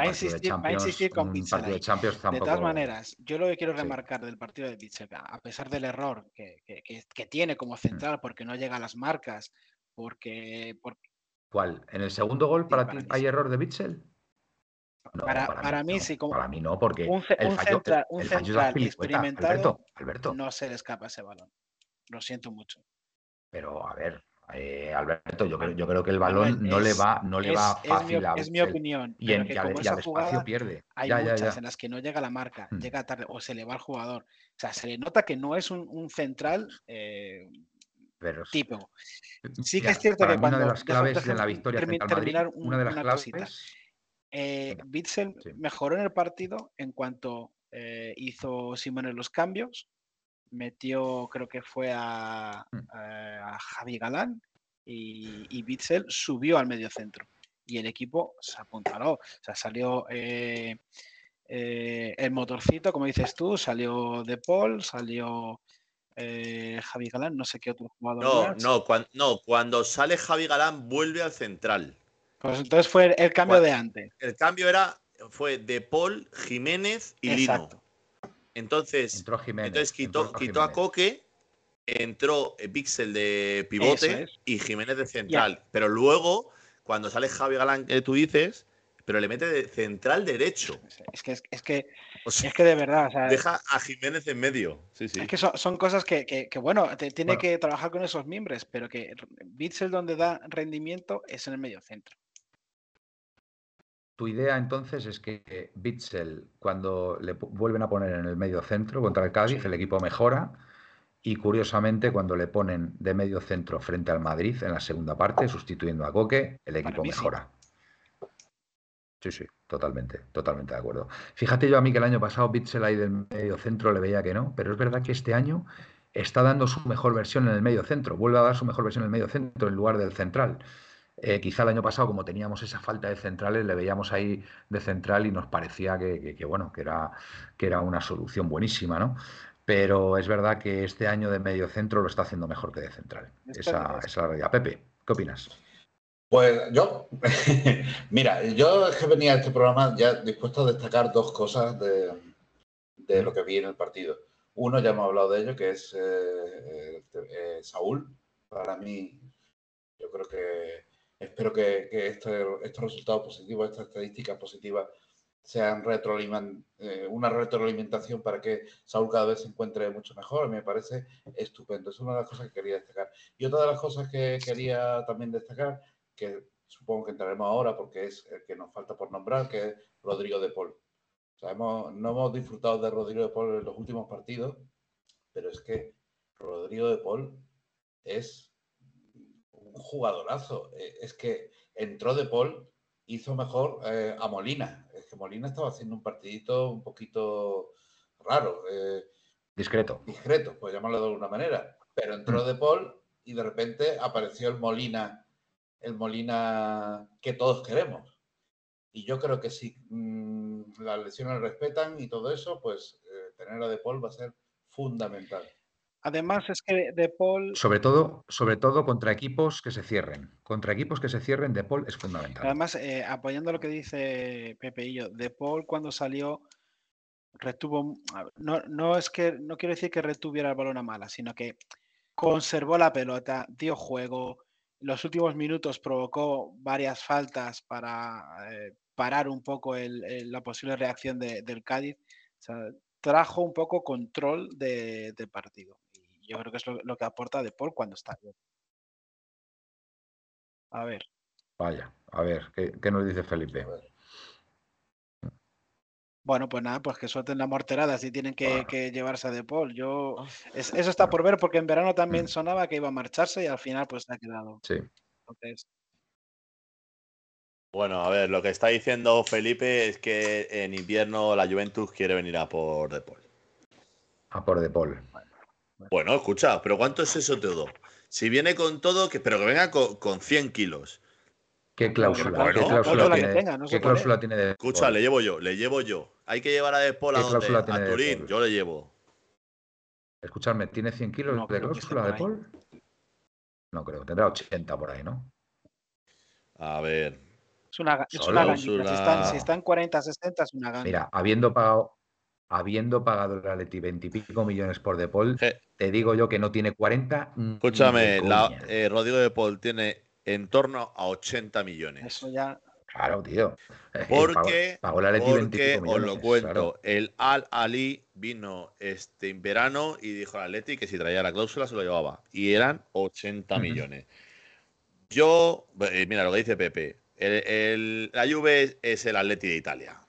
a insistir, va, a insistir, con Pizza. De, de, todas maneras, yo lo que quiero remarcar del partido de Pizza, a pesar del error que, que, que, tiene como mm. central, porque no llega a las marcas, porque,
¿Cuál? ¿En el segundo gol para ti hay error de Bitzel?
No, para, para, mí, sí. Como
para mí no, porque
un,
el fallo,
central, un central experimentado
Alberto,
no se le escapa ese balón. Lo siento mucho.
Pero, a ver, eh, Alberto, yo creo, yo creo que el balón no le va, no le
es,
va
es
fácil
mi,
a
es mi opinión.
Y, en,
que
y al, y al espacio
jugada
pierde.
hay
Ya, ya,
muchas
ya.
en las que no llega la marca,
Hmm.
llega tarde o se le va al jugador. O sea, se le nota que no es un, un central eh,
Pero
tipo. Sí que es cierto
para
que
mí una de
cuando-
las claves de la victoria Madrid,
terminar un-
una de las
una
claves
cosita. Eh,
Sí.
mejoró en el partido en cuanto eh, hizo Simone los cambios. Metió, creo que fue a, eh, a Javi Galán y, y Witzel subió al medio centro. Y el equipo se apuntaló. O sea, salió eh, eh, el motorcito, como dices tú, salió De Paul, salió eh, Javi Galán, no sé qué otro jugador.
No, no, cuan- no, cuando sale Javi Galán vuelve al central.
Pues entonces fue el, cambio de antes.
El cambio era fue de Paul, Jiménez y
Exacto.
Lino. Entonces,
entró Jiménez.
entonces quitó,
entró
quitó a. Coque, entró eh, Pixel de pivote
es.
y Jiménez de central. Pero luego, cuando sale Javi Galán, que tú dices, pero le mete de central derecho.
Es que, es, es que,
O sea,
es que de verdad, o sea,
deja a Jiménez en medio. Sí, sí.
es que son, son cosas que, que- que, bueno, te- tiene
Bueno.
que trabajar con esos miembros, pero que Bitzel donde da rendimiento es en el medio centro.
Tu idea entonces es que Bitzel, cuando le vuelven a poner en el medio centro contra el Cádiz,
Sí.
el equipo mejora. Y curiosamente, cuando le ponen de medio centro frente al Madrid en la segunda parte, sustituyendo a Coque, el equipo
sí.
mejora. Sí, sí, totalmente, totalmente de acuerdo. Fíjate yo a mí que el año pasado Bitzel ahí del medio centro le veía que no, pero es verdad que este año está dando su mejor versión en el medio centro, vuelve a dar su mejor versión en el medio centro en lugar del central. Eh, quizá el año pasado, como teníamos esa falta de centrales, le veíamos ahí de central y nos parecía que, que- que, bueno, que era, que era una solución buenísima, ¿no? Pero es verdad que este año de medio centro lo está haciendo mejor que de central. Esa,
es-
esa es la realidad. Pepe, ¿qué opinas?
Pues yo, mira, yo es que venía a este programa ya dispuesto a destacar dos cosas de, de lo que vi en el partido. Uno, ya hemos hablado de ello, que es eh, eh, Saúl. Para mí, yo creo que espero que, este- estos resultados positivos, estas estadísticas positivas, sean eh, una retroalimentación para que Saúl cada vez se encuentre mucho mejor. Me parece estupendo. Es una de las cosas que quería destacar. Y otra de las cosas que quería también destacar que supongo que entraremos ahora porque es el que nos falta por nombrar, que es Rodrigo de Paul. O no hemos disfrutado de Rodrigo de Paul en los últimos partidos, pero es que Rodrigo de Paul es un jugadorazo. Eh, Es que entró de Paul, hizo mejor eh, a Molina. Es que Molina estaba haciendo un partidito un poquito raro. eh,
Discreto.
discreto, pues llamarlo de alguna manera. Pero entró
Mm.
De Paul y de repente apareció el Molina, el Molina que todos queremos. Y yo creo que si mm, las lesiones respetan y todo eso, pues eh, tener a De Paul va a ser fundamental.
Además, es que De Paul,
Sobre todo, sobre todo contra equipos que se cierren. Contra equipos que se cierren, De Paul es fundamental.
además, eh, apoyando lo que dice Pepe y yo, De Paul cuando salió retuvo, no, no es que, no quiero decir que retuviera el balón a mala, sino que conservó la pelota, dio juego, los últimos minutos provocó varias faltas para eh, parar un poco el- el- la posible reacción de- del Cádiz. O sea, trajo un poco control de, del partido. Yo creo que es lo, lo que aporta De Paul cuando está bien. A ver.
Vaya, a ver, ¿qué, qué nos dice Felipe?
Bueno, pues nada, pues que suelten la morterada si tienen que,
Bueno.
que llevarse a De Paul. Yo, es- eso está por ver porque en verano también
Mm.
sonaba que iba a marcharse y al final pues se ha quedado.
Sí.
Entonces,
Bueno, a ver, lo que está diciendo Felipe es que en invierno la Juventus quiere venir a por De Paul.
A por De Paul.
Bueno, escucha, pero ¿cuánto es eso todo? Si viene con todo, que, pero que venga con, con 100 kilos.
¿Qué cláusula,
bueno,
¿qué
la
cláusula tiene,
tenga, no
qué cláusula tiene de
Escucha, le llevo yo, le llevo yo. Hay que llevar a De Paul a
¿Qué
dónde?
cláusula tiene
A
De
Turín, yo le llevo.
Escuchadme, ¿tiene 100 kilos
No
de cláusula de. Paul? No creo, tendrá 80 por ahí, ¿no?
A ver,
es una, es una. Si están, si están 40, 60 es una ganga.
Mira, habiendo pagado, habiendo pagado el Atleti 20 y pico millones por De Paul,
Je-
te digo yo que no tiene 40. ni de
escúchame, la- eh, Rodrigo De Paul tiene en torno a 80 millones.
Eso ya.
Claro, tío. Eh,
Porque,
pagó, pagó el Atleti 20 y
porque
pico
os lo cuento,
claro.
el Al Ali vino este en verano y dijo al Atleti que si traía la cláusula se lo llevaba. Y eran 80
Ujú.
millones. Yo, eh, mira lo que dice Pepe. El, el- la Juve es el Atleti de Italia.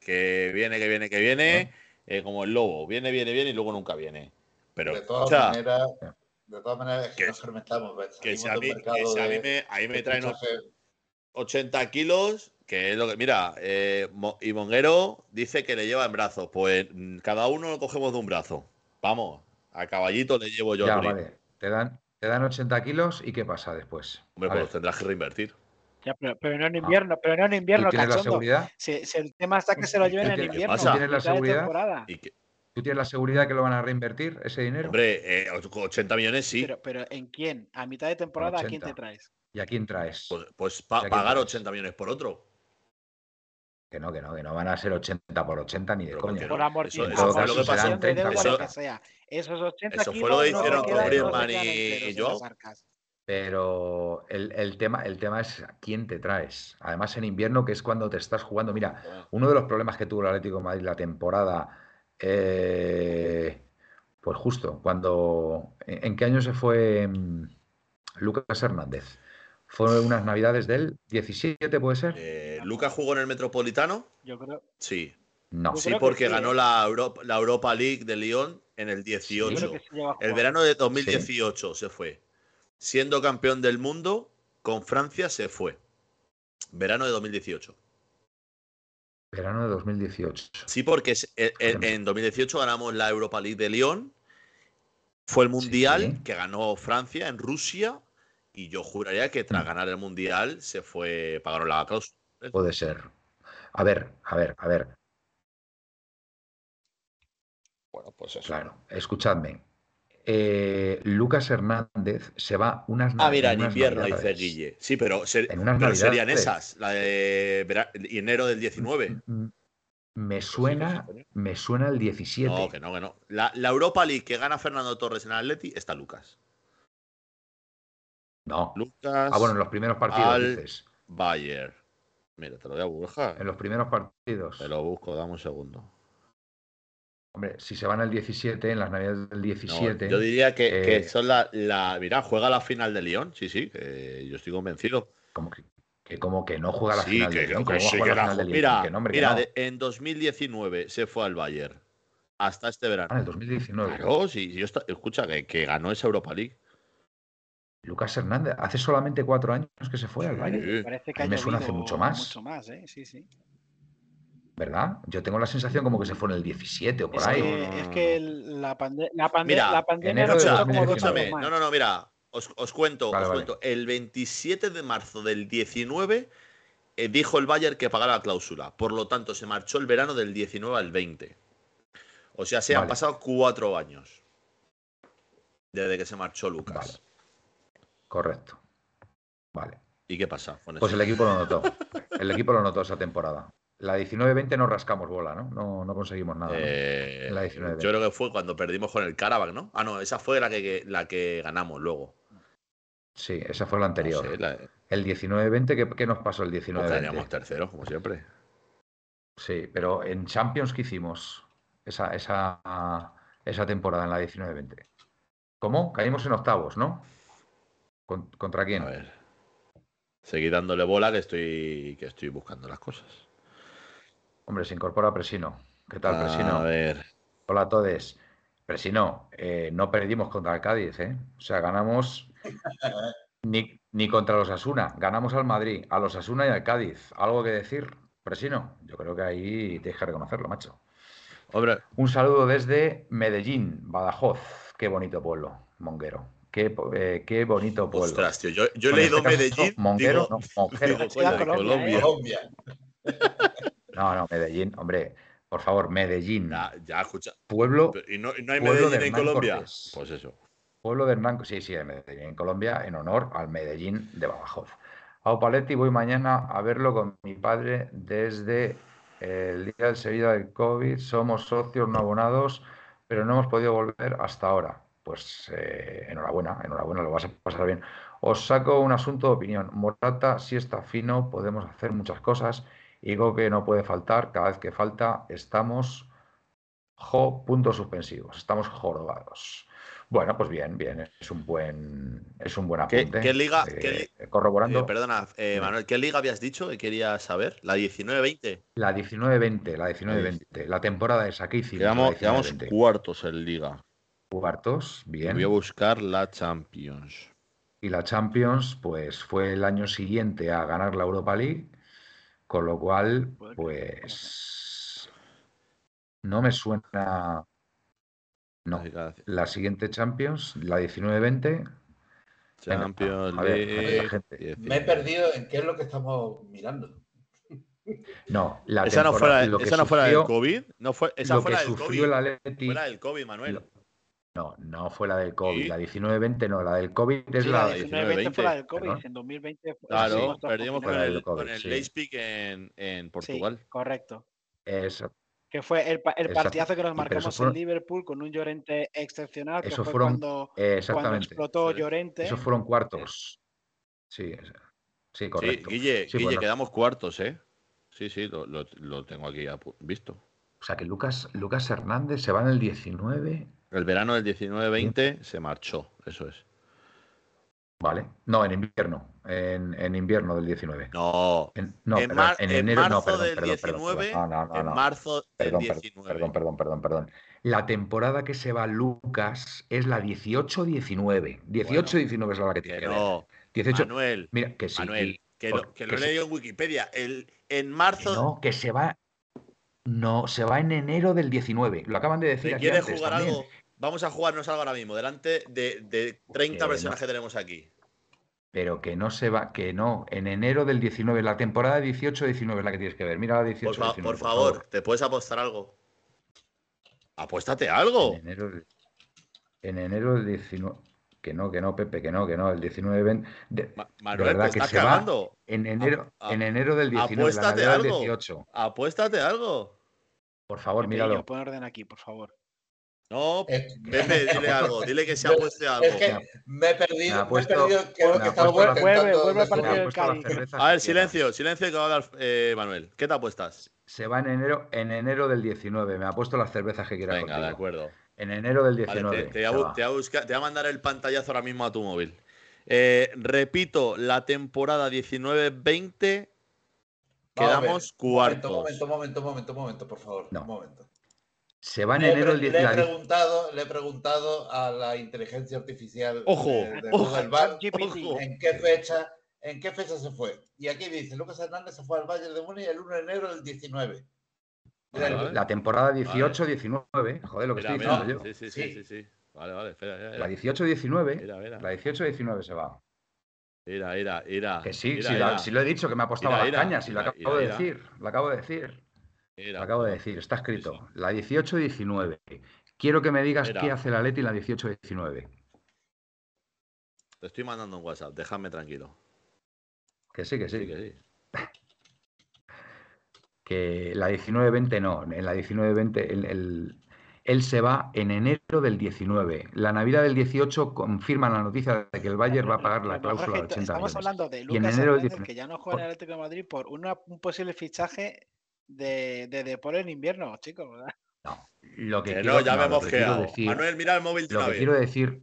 Que viene, que viene, que viene, eh, como el lobo. Viene, viene, viene y luego nunca viene. Pero,
de todas
escucha,
maneras, de todas maneras es que,
Que-
nos fermentamos. ¿ves?
que si a mí, que si a mí
de-
me, ahí me
de
traen
fichaje-
80 kilos, que es lo que. Mira, eh, y Monguero dice que le lleva en brazos. Pues mm, cada uno lo cogemos de un brazo. Vamos, a caballito le llevo yo
Ya, vale. Te dan, te dan 80 kilos y ¿qué pasa después?
Hombre,
A
pues los tendrás que reinvertir.
Ya, pero, pero no en invierno, pero no en invierno,
¿Tú tienes la
cachondo.
seguridad?
Si, si el tema está que se lo lleven en
¿Qué
invierno,
pasa?
a
¿Tienes la seguridad?
temporada.
Y que-
¿Tú tienes la seguridad que lo van a reinvertir ese dinero?
hombre, eh, 80 millones sí.
Pero, pero ¿en quién? A mitad de temporada, ¿a quién
80.
te traes?
¿Y a quién traes?
Pues, pues pa-
¿Y a quién
pagar
traes?
80 millones por otro.
Que no, que no, que no van a ser 80 por 80 ni de
Pero ¿por
coña.
Por
no?
amortización,
eso
fue lo que pasó.
de deuda,
Eso-
lo que sea. Esos 80
eso fue lo que hicieron
no
Griezmann y- y
arcas.
Pero el, el tema, el tema es a quién te traes. Además, en invierno, que es cuando te estás jugando. Mira, uno de los problemas que tuvo el Atlético de Madrid la temporada, eh, pues justo, cuando. ¿En en qué año se fue mm, Lucas Hernández? Fue unas navidades del 17, ¿puede ser?
Eh, ¿Lucas jugó en el Metropolitano?
Yo creo,
Sí.
No.
Sí, porque
sí,
ganó la, Europa, la Europa League de Lyon en el
yo
18.
creo que sí llegó a
El verano de 2018 se fue. Siendo campeón del mundo, con Francia se fue. Verano de 2018.
Verano de 2018.
Sí, porque es- en, en- en 2018 ganamos la Europa League de Lyon. Fue el Mundial
Sí.
que ganó Francia en Rusia. Y yo juraría que tras
Mm.
ganar el Mundial se fue, pagaron la cláusula.
Puede ser. A ver, a ver, a ver.
Bueno, pues eso.
Claro, escuchadme. Eh, Lucas Hernández se va unas
Ah, mira, en invierno, dice. Guille. Sí, pero, ser-
En unas
pero serían esas, la de vera- enero del 19.
Mm, Me suena, me suena el 17.
No, que no, que no. La, la Europa League que gana Fernando Torres en el Atleti está Lucas.
No.
Lucas
Ah, bueno, en los primeros partidos,
al-
dices.
Bayer. Mira, te lo voy a buscar.
En los primeros partidos.
Te lo busco, dame un segundo.
Hombre, si se van el 17, en las navidades del
No,
17.
yo diría que,
eh,
que son la, la- Mira, juega la final de Lyon. Sí, sí, que yo estoy convencido.
Como que, que como que no juega la
sí,
final
que,
de
que-
Lyon,
que
¿cómo va a
sí,
jugar
que
la
la
final de
ju-
Lyon?
Mira,
Que no, hombre, que
mira
no.
de- en 2019 se fue al Bayern. Hasta este
Ah, en
verano.
el 2019.
Claro, sí, yo escucha, que, que ganó esa Europa League.
Lucas Hernández, hace solamente cuatro años que se fue al Bayern,
Parece, que
me suena hace mucho más.
Mucho más, ¿eh? Sí, sí.
¿Verdad? Yo tengo la sensación como que se fue en el 17 o por
Es
ahí.
que,
no,
es
no,
que la, pande- la, pande-
Mira,
la pandemia
enero
nos
de
costó como dos
2019.
años
Escúchame,
más.
no, no, no, mira, os, os cuento,
Vale,
os
vale.
cuento. El 27 de marzo del 19 eh, dijo el Bayern que pagara la cláusula. Por lo tanto, se marchó el verano del 19 al 20. O sea, se han pasado cuatro años desde que se marchó Lucas.
Vale. Correcto. Vale.
¿Y qué pasa con
Pues
eso?
el equipo lo notó. El equipo lo notó esa temporada. La 19-20 no rascamos bola, ¿no? No, no conseguimos nada.
Eh,
la 19.
yo creo que fue cuando perdimos con el Karabakh, ¿no? Ah, no, esa fue la que, la que ganamos luego.
Sí, esa fue la
No
anterior.
sé, la-
El 19-20, ¿qué, qué nos pasó el
pues
19-20?
quedaríamos terceros, como siempre.
Sí, pero en Champions, ¿qué hicimos esa, esa, esa temporada en la 19-20? ¿Cómo? Caímos en octavos, ¿no? ¿Con- ¿Contra quién?
A ver. Seguí dándole bola que estoy, que estoy buscando las cosas.
Hombre, se incorpora Presino. ¿Qué tal, Presino?
A ver.
Hola a todos. Presino, eh, no perdimos contra el Cádiz, ¿eh? O sea, ganamos ni, ni contra los Asuna, ganamos al Madrid, a los Asuna y al Cádiz. ¿Algo que decir, Presino? Yo creo que ahí tienes que reconocerlo, macho.
Hombre,
Un saludo desde Medellín, Badajoz. Qué bonito pueblo, Monguero. Qué, eh, qué bonito pueblo.
ostras, tío. Yo, yo he leído
este caso,
Medellín.
Monguero,
digo-
no, Monguero.
digo,
Colombia.
Colombia.
No, no, Medellín, hombre, por favor, Medellín.
Ya, ya, escucha.
Pueblo,
¿Y no, y no hay Medellín
de
en Colombia?
Cortés.
Pues eso.
Pueblo de Hernán, sí, sí, en Medellín, en Colombia, en honor al Medellín de Badajoz. A Opaletti voy mañana a verlo con mi padre desde el día del Sevilla del COVID. Somos socios no abonados, pero no hemos podido volver hasta ahora. Pues eh, enhorabuena, enhorabuena, lo vas a pasar bien. Os saco un asunto de opinión. Morata, si está fino, podemos hacer muchas cosas. Y que no puede faltar, cada vez que falta, estamos jo, puntos suspensivos, estamos jorobados. Bueno, pues bien, bien, es un buen, es un buen
¿Qué,
apunte.
qué liga?
eh,
qué
corroborando
eh, perdona, eh, Manuel, ¿qué liga habías dicho que querías saber? ¿La 19-20?
la 19-20, la 19-20, la temporada esa que hicimos.
Quedamos,
la
quedamos
19-20.
cuartos en liga.
cuartos, bien.
Voy a buscar la Champions.
Y la Champions, pues fue el año siguiente a ganar la Europa League, con lo cual, pues no me suena. No, la siguiente Champions, la 19-20. Venga,
Champions
a ver, a ver,
League.
gente.
19.
Me he perdido en qué es lo que estamos mirando.
No, la
Esa no fuera,
lo que
esa no fuera del COVID. No fue, esa
lo
fue
que
la del
sufrió
COVID.
el Atleti.
Fuera del COVID, Manuel.
lo- No, no fue la del COVID.
Sí.
La 19-20 no, la del COVID es
Sí,
la.
la 19-20 fue la del COVID,
perdón.
en 2020 fue-
Claro,
dos
perdimos con el,
COVID,
con el
sí.
Leipzig en, en
Sí,
Portugal.
correcto.
es-
Que fue el, el partidazo que nos
eso
marcamos
fueron-
en Liverpool con un Llorente excepcional, que
Eso
fue
fueron-
cuando,
eh,
explotó
Sí.
Llorente.
Esos fueron cuartos. Sí, sí,
Sí,
correcto.
Guille,
Sí,
Guille,
bueno,
quedamos cuartos, ¿eh? Sí, sí, lo, lo- lo tengo aquí visto.
O sea que Lucas, Lucas Hernández se va en el 19.
El verano del 19-20 se marchó, eso es.
Vale. No, en invierno. En, en invierno del 19.
No,
En, no,
en,
perdón, en
en
enero.
marzo
no, perdón,
del
perdón, perdón,
19,
perdón. No, no,
en marzo del
Perdón, per-
19.
perdón, perdón, perdón, perdón. La temporada que se va Lucas es la 18-19. 18-19 es la que tiene
Que
que ver.
no,
18.
Manuel,
Mira, que sí.
Manuel, que lo, que lo he
sí.
leído en Wikipedia. El, en marzo,
no, que se va. No, se va en enero del 19. Lo acaban de decir
¿te
aquí antes
jugar
también.
algo? Vamos a jugarnos algo ahora mismo, delante de, de 30
Que
personas
no.
que tenemos aquí.
Pero que no se va, que no, en enero del 19, la temporada 18-19 es la que tienes que ver. Mira la 18-19.
Por, fa- por favor, ¿te puedes apostar algo? Apuéstate algo.
En enero, del- en enero del 19. Que no, que no, Pepe, que no, que no, el 19-20. de-
Ma-
de
Manuel,
verdad
te
que
estás
se va en enero,
a-
en enero del 19, la
apuéstate
del
algo.
18.
Apuéstate algo.
Por favor,
Pepe,
míralo.
pon orden aquí, por favor.
No, Pepe, dile algo. Dile que se
Yo-
apueste algo.
Es que me he perdido,
ha
me he
puesto-
perdido, creo que
ha
estaba
puesto
Vuelve, vuelve a partir
ha
del
puesto
Cádiz.
A ver, silencio, silencio que va a hablar eh, Manuel. ¿Qué te apuestas?
Se va en enero, en enero del 19. Me ha puesto las cervezas que quieras
Venga, de acuerdo.
En enero del
Vale,
19.
te, te voy a, te voy a buscar- te voy a mandar el pantallazo ahora mismo a tu móvil. Eh, repito, la temporada 19-20
Vamos a ver,
quedamos
un
cuartos.
Momento, un momento, un momento, un momento, por favor.
No.
Un momento.
Se va en
Le,
enero del
le he
19.
preguntado, le he preguntado a la inteligencia artificial
Ojo,
de, de
ojo,
Google Bar
ojo.
en qué fecha, en qué fecha se fue. Y aquí dice, Lucas Hernández se fue al Bayern de Múnich el 1 de enero del 19. Mira,
Vale, vale.
La temporada 18-19. Joder, lo que
Mira,
estoy
mira,
diciendo yo.
Sí, sí, sí,
Sí.
sí, sí. Vale, vale, espera, espera,
La
espera.
18-19.
Mira, mira,
La 18-19 se va.
mira, mira, mira.
Que sí,
mira,
sí, la-
mira,
sí lo he dicho, que me ha apostado
Mira,
las
mira,
cañas y lo
mira,
acabo de
mira, mira.
decir. Lo acabo de decir.
Mira.
Lo acabo de decir, está escrito.
Sí.
La 18-19. Quiero que me digas
Mira.
qué hace la Leti en la 18-19.
Te estoy mandando un WhatsApp, déjame tranquilo.
Que sí, que sí.
Sí, que sí.
Que la 19-20 no. En la 19-20 el- el- él se va en enero del 19. La Navidad del 18 confirma la noticia de que el Bayern va a pagar la cláusula de
Jorge,
80
Estamos
millones.
hablando de
en
Lucas
enero del
Hernández,
19.
que ya no juega en el Atlético de Madrid por una- un posible fichaje de, de Depor en invierno, chicos. ¿verdad?
Lo que
Que
quiero,
no, ya me he
lo que quiero
mosqueado.
decir-
Manuel, mira el móvil de
Lo
una
que
vez.
quiero decir,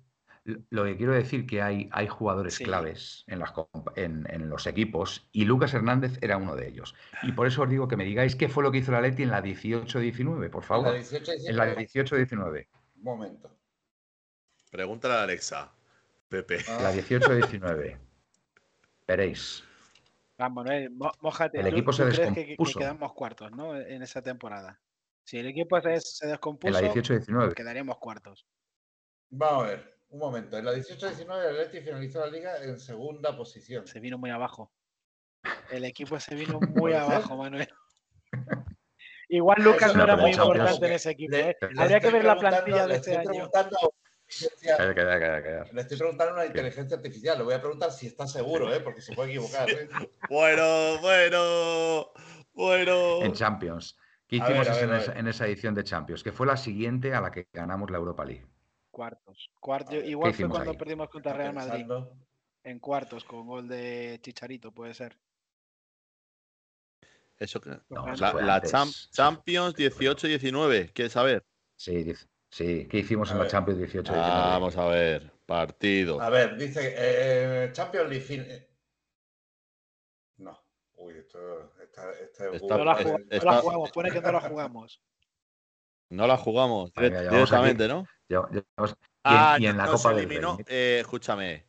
lo que quiero decir que hay, hay jugadores
Sí.
claves en, las, en, en los equipos y Lucas Hernández era uno de ellos. Y por eso os digo que me digáis qué fue lo que hizo la Leti en la 18-19, por
la
favor.
18
En la 18-19.
Un momento.
Pregúntale a Alexa. Pepe.
Ah,
La 18-19. Veréis.
Vamos, Manuel, mo- mójate.
El
¿Tú-
equipo
tú
se
crees que- que,
descompuso.
quedamos cuartos, ¿no? En esa temporada. Si el equipo se, se
En
descompuso,
la 18-19.
quedaríamos cuartos.
Vamos a ver, un momento. En la 18-19 el Atleti finalizó la liga en segunda posición.
Se vino muy abajo. El equipo se vino muy abajo, Manuel. Igual Lucas no era muy importante en ese equipo. ¿eh?
le
Habría que ver la plantilla de este año.
Calla, calla, calla.
Le estoy preguntando a una inteligencia artificial. Le voy a preguntar si está seguro, ¿eh? porque se puede equivocar. ¿eh?
Bueno, bueno, bueno.
En Champions. ¿Qué hicimos
ver,
en, esa,
ver.
en esa edición de Champions? Que fue la siguiente a la que ganamos la Europa League.
Cuartos. Cuarto,
A ver, ¿qué
igual fue cuando
ahí?
perdimos contra Real Madrid. En cuartos, con gol de Chicharito, puede ser.
Eso que-
No,
La-
La, Champions 18-19, ¿quieres saber?
Sí, dice. Sí, ¿qué hicimos
A
en la
ver.
Champions 18?
Vamos a ver, partido.
A ver, dice eh, Champions League. fin- eh, No. Uy, esto, esta, este
Está-
No la, jugamos, no
está-
la jugamos, pone que no la jugamos.
No la jugamos
aquí-
directamente, ¿no?
Ya- ya-
Ah,
y en la Copa del
eliminó,
Rey.
eh, escúchame.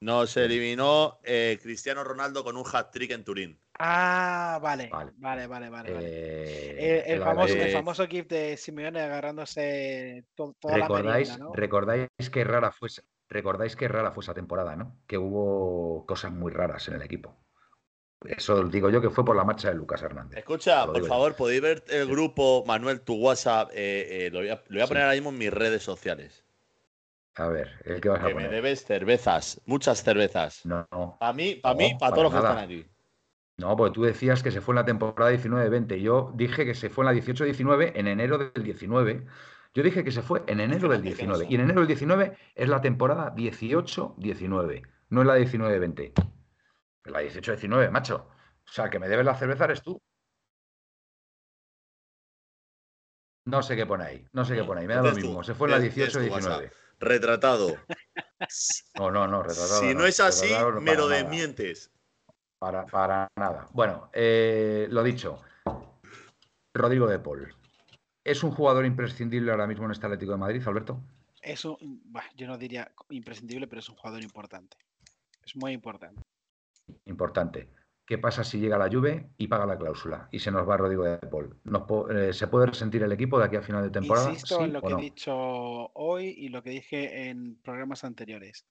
Nos eliminó eh, Cristiano Ronaldo con un hat-trick en Turín.
Ah, vale.
Vale.
Vale, vale, vale. vale.
Eh,
el,
la-
famoso, el famoso gif de Simeone agarrándose to- toda la
¿Recordáis,
merienda, ¿no?
recordáis qué rara fue esa- recordáis qué rara fue esa temporada, ¿no? Que hubo cosas muy raras en el equipo. Eso digo yo que fue por la marcha de Lucas Hernández.
Escucha, por
yo.
favor, podéis ver el grupo, Manuel, tu WhatsApp. eh, eh, lo voy a, lo voy a
Sí.
poner ahora mismo en mis redes sociales.
A ver, el que vas a
Que me debes cervezas, muchas cervezas.
No, no,
Para mí, para
No,
mí, para
para
todos los que están aquí.
no, porque tú decías que se fue en la temporada 19-20. Yo dije que se fue en la 18-19 en enero del 19. Yo dije que se fue en enero del
Fíjate que no
19.
sé.
Y en enero del 19 es la temporada 18-19, no es la 19-20. Es la 18-19, macho. O sea, que me debes la cerveza eres tú. No sé qué pone ahí, no sé qué pone ahí, me da lo mismo. Se fue en la
tienes- tienes tu
18-19.
Retratado.
No, no, no, retratado.
si no es así, me
para
lo
nada.
desmientes.
Para, para nada. Bueno, eh, lo dicho. Rodrigo de Paul. ¿Es un jugador imprescindible ahora mismo en este Atlético de Madrid, Alberto?
Es un, bah, yo no diría imprescindible, pero es un jugador importante. Es muy importante.
Importante. ¿Qué pasa si llega la Juve y paga la cláusula y se nos va Rodrigo de Paul? ¿Nos po- eh, ¿Se puede resentir el equipo de aquí a final de temporada?
Insisto
¿Sí
en lo que
no?
he dicho hoy y lo que dije en programas anteriores.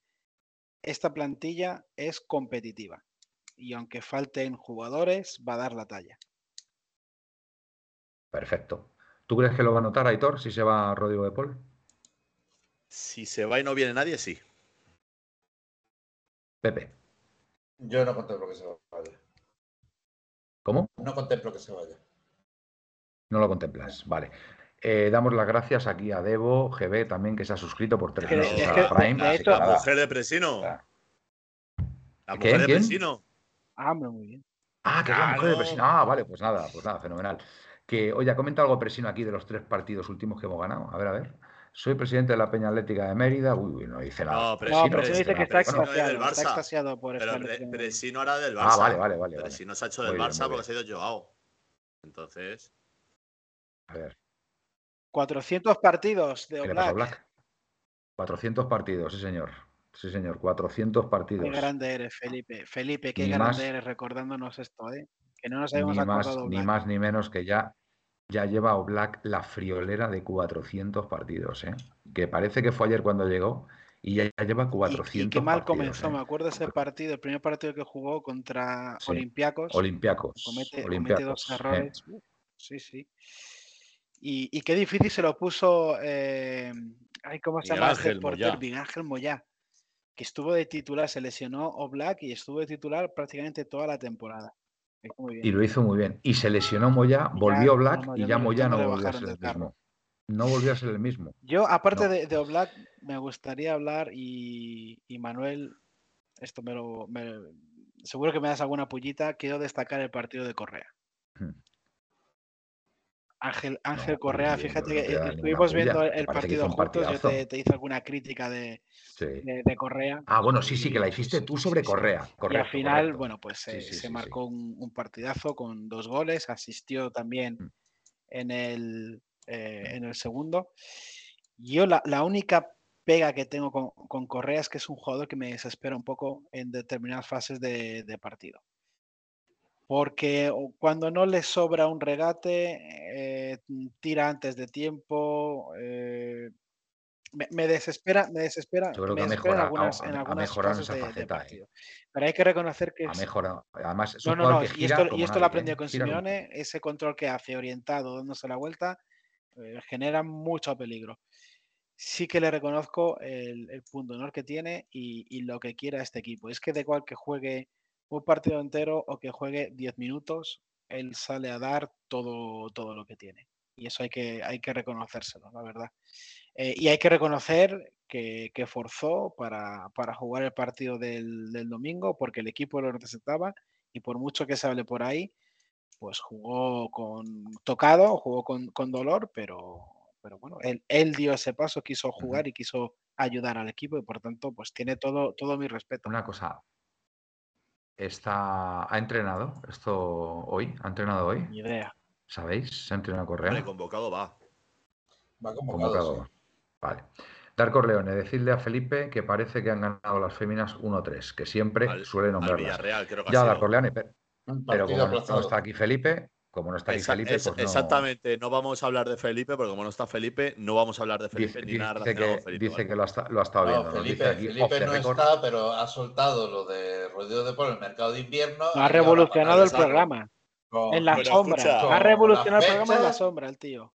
Esta plantilla es competitiva y aunque falten jugadores, va a dar la talla.
Perfecto. ¿Tú crees que lo va a notar Aitor si se va Rodrigo de Paul?
Si se va y no viene nadie, sí.
Pepe.
Yo no contemplo que se vaya.
¿Cómo?
No contemplo que se vaya.
No lo contemplas. Vale. Eh, damos las gracias aquí a Debo, GB también, que se ha suscrito por tres meses
es
a Prime.
de hecho-
La mujer de Presino.
Ah.
La
¿Quién?
mujer de
¿Quién?
Presino.
Ah, hombre, muy bien.
Ah, que es la mujer de
Claro.
Presino. Ah, vale, pues nada, pues nada, fenomenal. Que, oye, comenta algo Presino aquí de los tres partidos últimos que hemos ganado. A ver, a ver. Soy presidente de la Peña Atlética de Mérida. Uy, uy, no dice nada.
No,
No,
Presino,
pero se dice que
Presino,
está
Presino es del
extasiado, está extasiado por
Pero Pre- Presino era del Barça.
Ah, vale, vale, vale. vale.
Presino se ha hecho del
Muy bien,
Barça
muy
porque se
bien.
ha ido Joao. Entonces,
A ver,
400 partidos de
¿qué
Oblak.
Black? 400 partidos, sí, señor. Sí, señor, 400
Qué
partidos.
grande eres, Felipe. Felipe, qué
Ni
grande
más-
eres recordándonos esto, ¿eh? Que no nos habíamos
Ni más,
acordado.
ni
Oblak.
más ni menos que ya, ya lleva Oblak la friolera de 400 partidos, ¿eh? Que parece que fue ayer cuando llegó y ya lleva
Y-
400
Y, qué mal
partidos,
comenzó,
¿eh?
me acuerdo ese partido, el primer partido que jugó contra
Sí,
Olympiacos.
Olympiacos.
comete, dos
eh.
errores. Sí, sí. Y, y qué difícil se lo puso. Eh, ay, ¿Cómo se llama este
Ángel
portero? Miguel Ángel Moyá. Que estuvo de titular, se lesionó Oblak y estuvo de titular prácticamente toda la temporada.
Y lo hizo muy bien. Y se lesionó Moya, volvió
ya-
Black
no,
y
ya
Moya
ya no
volvió a ser el mismo. No volvió a ser el mismo.
Yo, aparte
No.
de, de Oblak, me gustaría hablar y, y Manuel, esto me lo. me- seguro que me das alguna pullita. Quiero destacar el partido de Correa.
Hmm.
Ángel, Ángel
No,
Correa,
no
fíjate
te
que estuvimos viendo el partido
un
juntos, yo te, te hice alguna crítica de,
Sí.
de- de Correa.
Ah, bueno, sí, sí, que la hiciste tú sobre
sí.
Correa.
Y al final,
correcto.
bueno, pues
Sí,
eh, se marcó un, un partidazo con dos goles, asistió también
Mm.
en el, eh, en el segundo. Yo la, la única pega que tengo con, con Correa es que es un jugador que me desespera un poco en determinadas fases de, de partido. Porque cuando no le sobra un regate, eh, tira antes de tiempo. eh, me, me desespera, me desespera,
Yo creo
me
que ha mejorado-
algunas,
ha-
en
ha
algunas
mejorado
fases
esa
de- de,
faceta, eh.
Pero hay que reconocer que
Ha
es-
mejorado. Además, es
no,
un
no, no,
que
y esto, y esto lo aprendió con
Gira
Simeone, ese control que hace orientado, dándose la vuelta, genera mucho peligro. Sí que le reconozco el, el punto de honor que tiene y, y lo que quiera este equipo. Es que da igual que juegue un partido entero o que juegue 10 minutos, él sale a dar todo, todo lo que tiene. Y eso hay que, hay que reconocérselo, la verdad. Eh, y hay que reconocer que, que forzó para, para jugar el partido del, del domingo porque el equipo lo necesitaba y por mucho que se hable por ahí, pues jugó con tocado, jugó con, con dolor, pero, pero bueno, él, él dio ese paso, quiso jugar y quiso ayudar al equipo y por tanto, pues tiene todo, todo mi respeto.
Una cosa, está, ¿ha entrenado esto hoy? ¿Ha entrenado hoy?
Ni idea.
¿Sabéis? ¿Se ha entrenado Correa?
convocado va.
Va convocado.
Convocado.
sí.
Vale. Darko Leone, decirle a Felipe que parece que han ganado las féminas 1-3, que siempre
Al-
suele nombrarlas.
Creo que
Ya,
sido.
Darko Leone, pero, como no- está aquí Felipe, como no está aquí
Esa-
Felipe,
es-
pues no-
Exactamente, no vamos a hablar de Felipe, porque como no está Felipe, no vamos a hablar de Felipe
Dice,
ni nada
dice
relacionado
que,
Felipe.
dice
¿vale?
que lo, ha, lo ha estado
No,
viendo.
Felipe,
dice aquí,
Felipe no
record.
está, pero ha soltado lo de rodeo de por el mercado de invierno.
Ha revolucionado el programa.
con-
En la
Bueno,
sombra.
escucha,
ha revolucionado el programa en la sombra, el tío.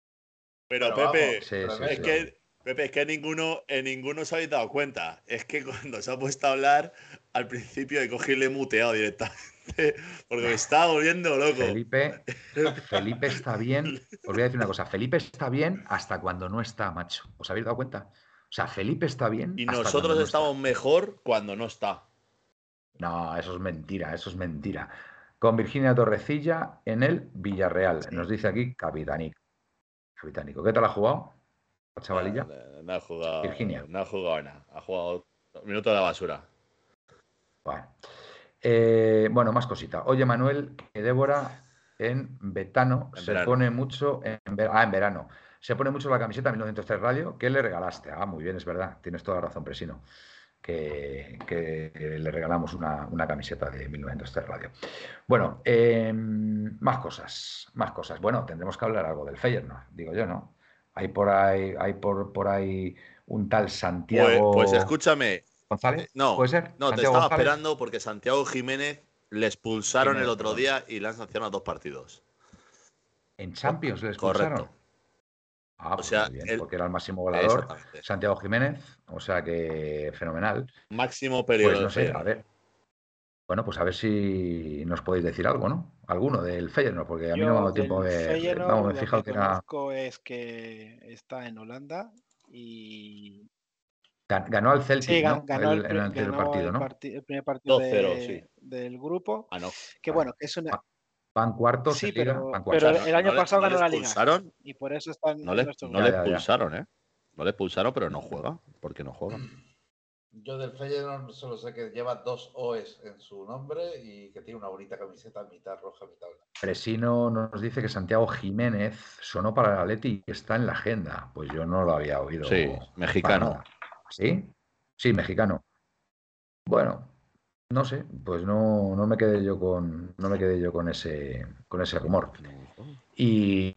Pero,
Pero
Pepe,
vamos,
Sí,
pero
sí,
es
sí.
que, Pepe, es que ninguno, en ninguno se habéis dado cuenta. Es que cuando se ha puesto a hablar, al principio he cogido y le he muteado directamente, porque me estaba volviendo loco.
Felipe, Felipe está bien. Os voy a decir una cosa. Felipe está bien hasta cuando no está, macho. ¿Os habéis dado cuenta? O sea, Felipe está bien.
Y
hasta cuando
nosotros
no está.
estamos mejor cuando no está.
No, eso es mentira, eso es mentira. Con Virginia Torrecilla en el Villarreal. Nos dice aquí Capitanico. Capitánico. ¿Qué tal ha jugado? la chavalilla?
No, no ha jugado.
Virginia.
No ha jugado nada. Ha jugado minuto de la basura.
Bueno. Eh, bueno, más cosita. Oye, Manuel, que Débora en Betano
En
se
verano.
pone mucho en, ver- ah, en verano. Se pone mucho la camiseta 1903 Radio que le regalaste. Ah, muy bien, es verdad. Tienes toda la razón, Presino. Que, que le regalamos una, una camiseta de 1903 Radio. Bueno, eh, más cosas, más cosas. Bueno, tendremos que hablar algo del Feyenoord, digo yo, ¿no? Hay por ahí, hay por, por ahí un tal
Pues,
Santiago
pues escúchame.
González.
eh, no,
¿Puede ser?
No, te estaba
González.
esperando porque Santiago Jiménez le expulsaron
Jiménez,
el otro día y le han sancionado dos partidos.
En Champions le expulsaron.
Correcto.
Ah, pues
sea,
muy bien, porque era el máximo goleador
Exactamente.
Santiago Jiménez, o sea que fenomenal.
Máximo periodo.
Pues no sé, a ver. Bueno, pues a ver si nos podéis decir algo, ¿no? Alguno del Feyenoord, porque a mí no me ha dado tiempo de.
Feyenoord
Vamos, me he fijado
que
que era.
es que está en Holanda y
gan- Ganó al Celtic,
sí,
¿no?
ganó,
El-
el,
en
pri-
el anterior
ganó
partido,
el,
¿no?
el primer partido
2-0,
de-
sí.
del grupo.
Ah, no.
Que bueno, es una.
Van cuartos
Sí,
Liga,
pero-
van
pero el año pasado
no
ganó
le
la Liga.
expulsaron,
Y por eso están
No le, no expulsaron, ¿eh? No le expulsaron, pero no juega. ¿Por qué no juega?
Yo del Feyenoord solo sé que lleva dos OEs en su nombre y que tiene una bonita camiseta mitad roja, mitad blanca.
Presino nos dice que Santiago Jiménez sonó para el Atleti y está en la agenda. Pues yo no lo había oído.
Sí, mexicano.
¿Sí? Sí, mexicano. Bueno, no sé, pues no, no me quedé yo con, no me quedé yo con ese, con ese rumor. Y,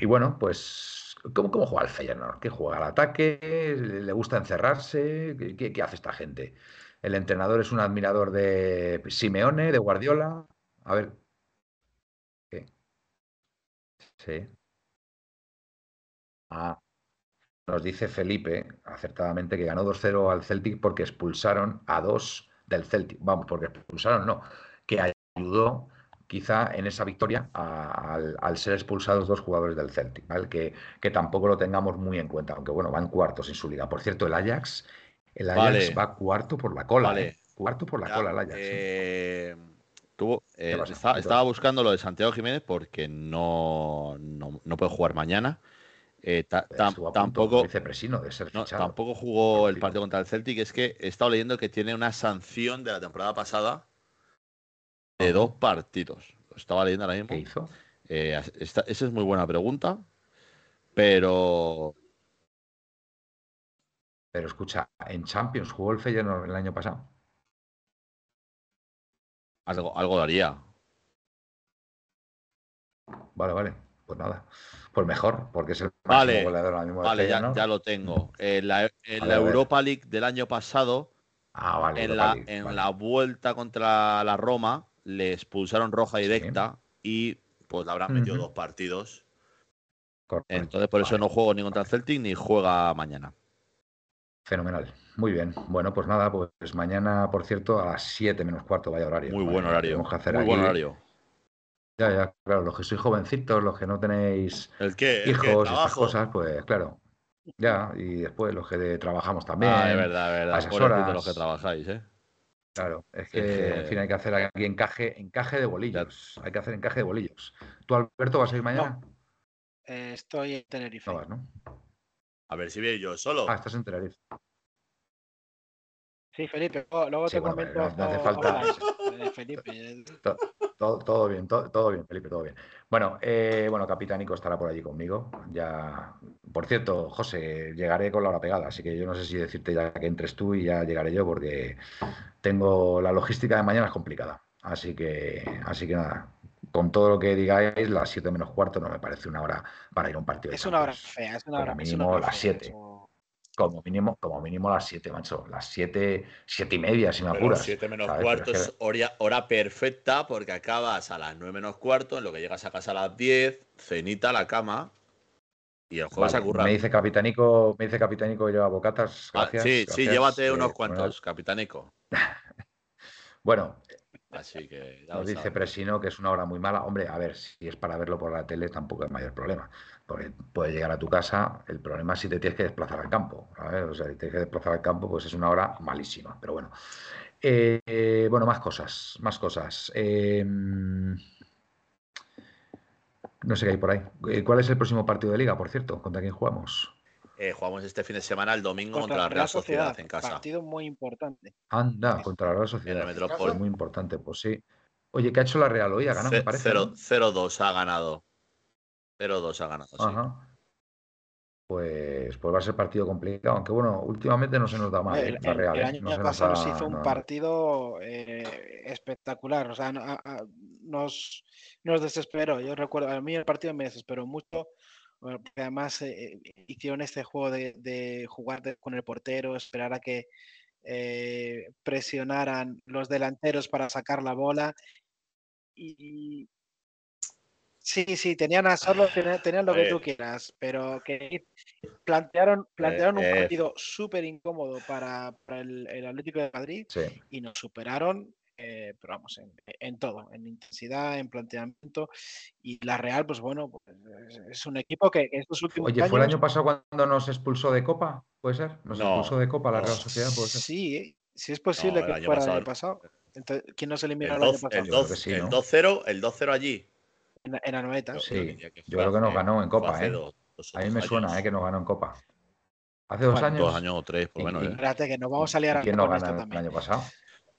y bueno, pues, ¿cómo, cómo juega el Feyenoord? ¿Qué juega al ataque? ¿Le gusta encerrarse? ¿Qué, qué- qué hace esta gente? El entrenador es un admirador de Simeone, de Guardiola. A ver. ¿Qué? Sí. Ah, nos dice Felipe, acertadamente, que ganó 2-0 al Celtic porque expulsaron a dos del Celtic. Vamos, porque expulsaron, no, que ayudó quizá en esa victoria a- al, al ser expulsados dos jugadores del Celtic, ¿vale? Que, que tampoco lo tengamos muy en cuenta, aunque bueno, van cuartos en su liga. Por cierto, el Ajax, el Ajax
Vale.
va cuarto por la cola,
Vale.
¿eh? Cuarto por la
Ya,
cola el Ajax. ¿eh?
eh, tuvo- eh, estaba, buscando lo de Santiago Jiménez porque no, no, no puede jugar mañana. Eh, ta- tampoco,
de ser
no, tampoco jugó el partido contra el Celtic. Es que he estado leyendo que tiene una sanción de la temporada pasada de dos partidos. Lo estaba leyendo ahora mismo.
¿Qué hizo?
Eh, esta- esa es muy buena pregunta, pero
Pero escucha, en Champions jugó el Feyenoord el año pasado.
algo, algo daría.
Vale, vale. Pues nada. Pues mejor, porque es el máximo
Vale,
goleador ahora mismo del
Vale, ya, lo tengo. En la, en
a.
Europa League del año pasado,
Ah, vale.
en, la,
League,
en
vale.
la vuelta contra la Roma, le expulsaron roja directa y pues le habrán metido dos partidos.
Correcto,
Entonces, por eso no juego ni contra el Celtic ni juega mañana.
Fenomenal. Muy bien. Bueno, pues nada, pues mañana, por cierto, a las 7 menos cuarto, vaya horario.
Muy buen horario.
tenemos que hacer
Muy
aquí-
buen horario.
Ya, ya, claro, los que sois jovencitos, los que no tenéis
¿El qué? ¿El qué?
hijos, estas cosas, pues claro. Ya, y después los que trabajamos también.
Ah, es verdad, es
a
verdad.
esas
Pobrecitos
horas.
los que trabajáis, ¿eh?
Claro, es
Es
que, en fin, hay que hacer aquí encaje, encaje de bolillos. Hay que hacer encaje de bolillos. ¿Tú, Alberto, vas a ir mañana?
Eh, estoy en Tenerife.
No vas, ¿no?
A ver si voy yo solo.
Ah, estás en Tenerife.
Sí, Felipe, luego, luego
Sí,
te
bueno,
comento.
no- no hace falta-
Felipe,
To- Todo, todo bien, to- todo, bien, Felipe, todo bien. Bueno, eh, bueno, Capitánico estará por allí conmigo. Ya, por cierto, José, llegaré con la hora pegada, así que yo no sé si decirte ya que entres tú y ya llegaré yo, porque tengo la logística de mañana es complicada. Así que, así que nada, con todo lo que digáis, las 7 menos cuarto no me parece una hora para ir a un partido. de
Es una hora fea, es una
como
hora, es una
mínimo
hora
las
fea,
7. Como mínimo, como mínimo las 7, macho. Las 7, 7 y media, si me
Pero
apuras.
7 menos
¿sabes?
cuarto
es que-
hora, hora perfecta porque acabas a las 9 menos cuarto, en lo que llegas a casa a las 10, cenita a la cama y el jueves
Vale,
a currar.
Me dice Capitánico, me dice Capitánico que lleva bocatas.
Ah,
Gracias,
sí, sí,
gracias,
llévate
eh,
unos
bueno,
cuantos, capitánico.
Bueno,
Así que ya
nos dice. Presino que es una hora muy mala. Hombre, a ver, si es para verlo por la tele tampoco es mayor problema. Porque puedes llegar a tu casa, el problema es si te tienes que desplazar al campo. ¿sabes? O sea, si tienes que desplazar al campo, pues es una hora malísima. Pero bueno. Eh, eh, bueno, más cosas, más cosas. Eh, no sé qué hay por ahí. Eh, ¿Cuál es el próximo partido de liga, por cierto? ¿Contra quién jugamos?
Eh, jugamos este fin de semana, el domingo, contra,
Contra
la Real Sociedad, en casa.
Partido muy importante.
Anda,
Sí.
contra la Real Sociedad.
En el
muy importante, pues sí. Oye, ¿qué ha hecho la Real hoy? Ha ganado, me
Ce-
parece.
cero-
¿no?
0-2 ha ganado. 0-2 ha ganado, sí.
Pues, pues va a ser partido complicado, aunque bueno, últimamente no se nos da mal,
el,
¿eh? la
el-
Real,
el
¿eh?
año
No se nos
pasado
da
se hizo un partido eh, espectacular, o sea, no- a- a- nos, nos desesperó. Yo recuerdo, a mí el partido me desesperó mucho, porque además eh, hicieron este juego de, de jugar de- con el portero, esperar a que eh, presionaran los delanteros para sacar la bola. Y sí, sí, tenían a solo, tenían, tenían lo que tú quieras, pero que plantearon, plantearon un
eh.
partido súper incómodo para, para el, el Atlético de Madrid
Sí.
y nos superaron, eh, pero vamos, en, en todo, en intensidad, en planteamiento. Y la Real, pues bueno, pues, es- es un equipo que que estos últimos
Oye,
años.
¿fue el año pasado cuando nos expulsó de Copa? ¿Puede ser? ¿Nos
No,
expulsó de Copa la. Real Sociedad? ¿Puede ser?
Sí, sí es posible que
año
fuera el
pasado-
año pasado. Entonces, ¿quién nos eliminó
El
el año
12
pasado?
el
Yo creo que
12
sí,
el
¿no?
2-0 el 2-0 allí.
En, en Anoeta.
Yo-
Sí,
yo
creo que nos ganó en Copa, ¿eh?
dos- dos o
A mí me suena,
años.
¿eh? Que nos ganó en Copa. ¿Hace dos
Bueno,
años?
Dos años o tres, por
¿Y-
lo menos.
y-
¿eh?
Espérate, que nos vamos a liar
¿Y quién nos ganó el
también.
año pasado?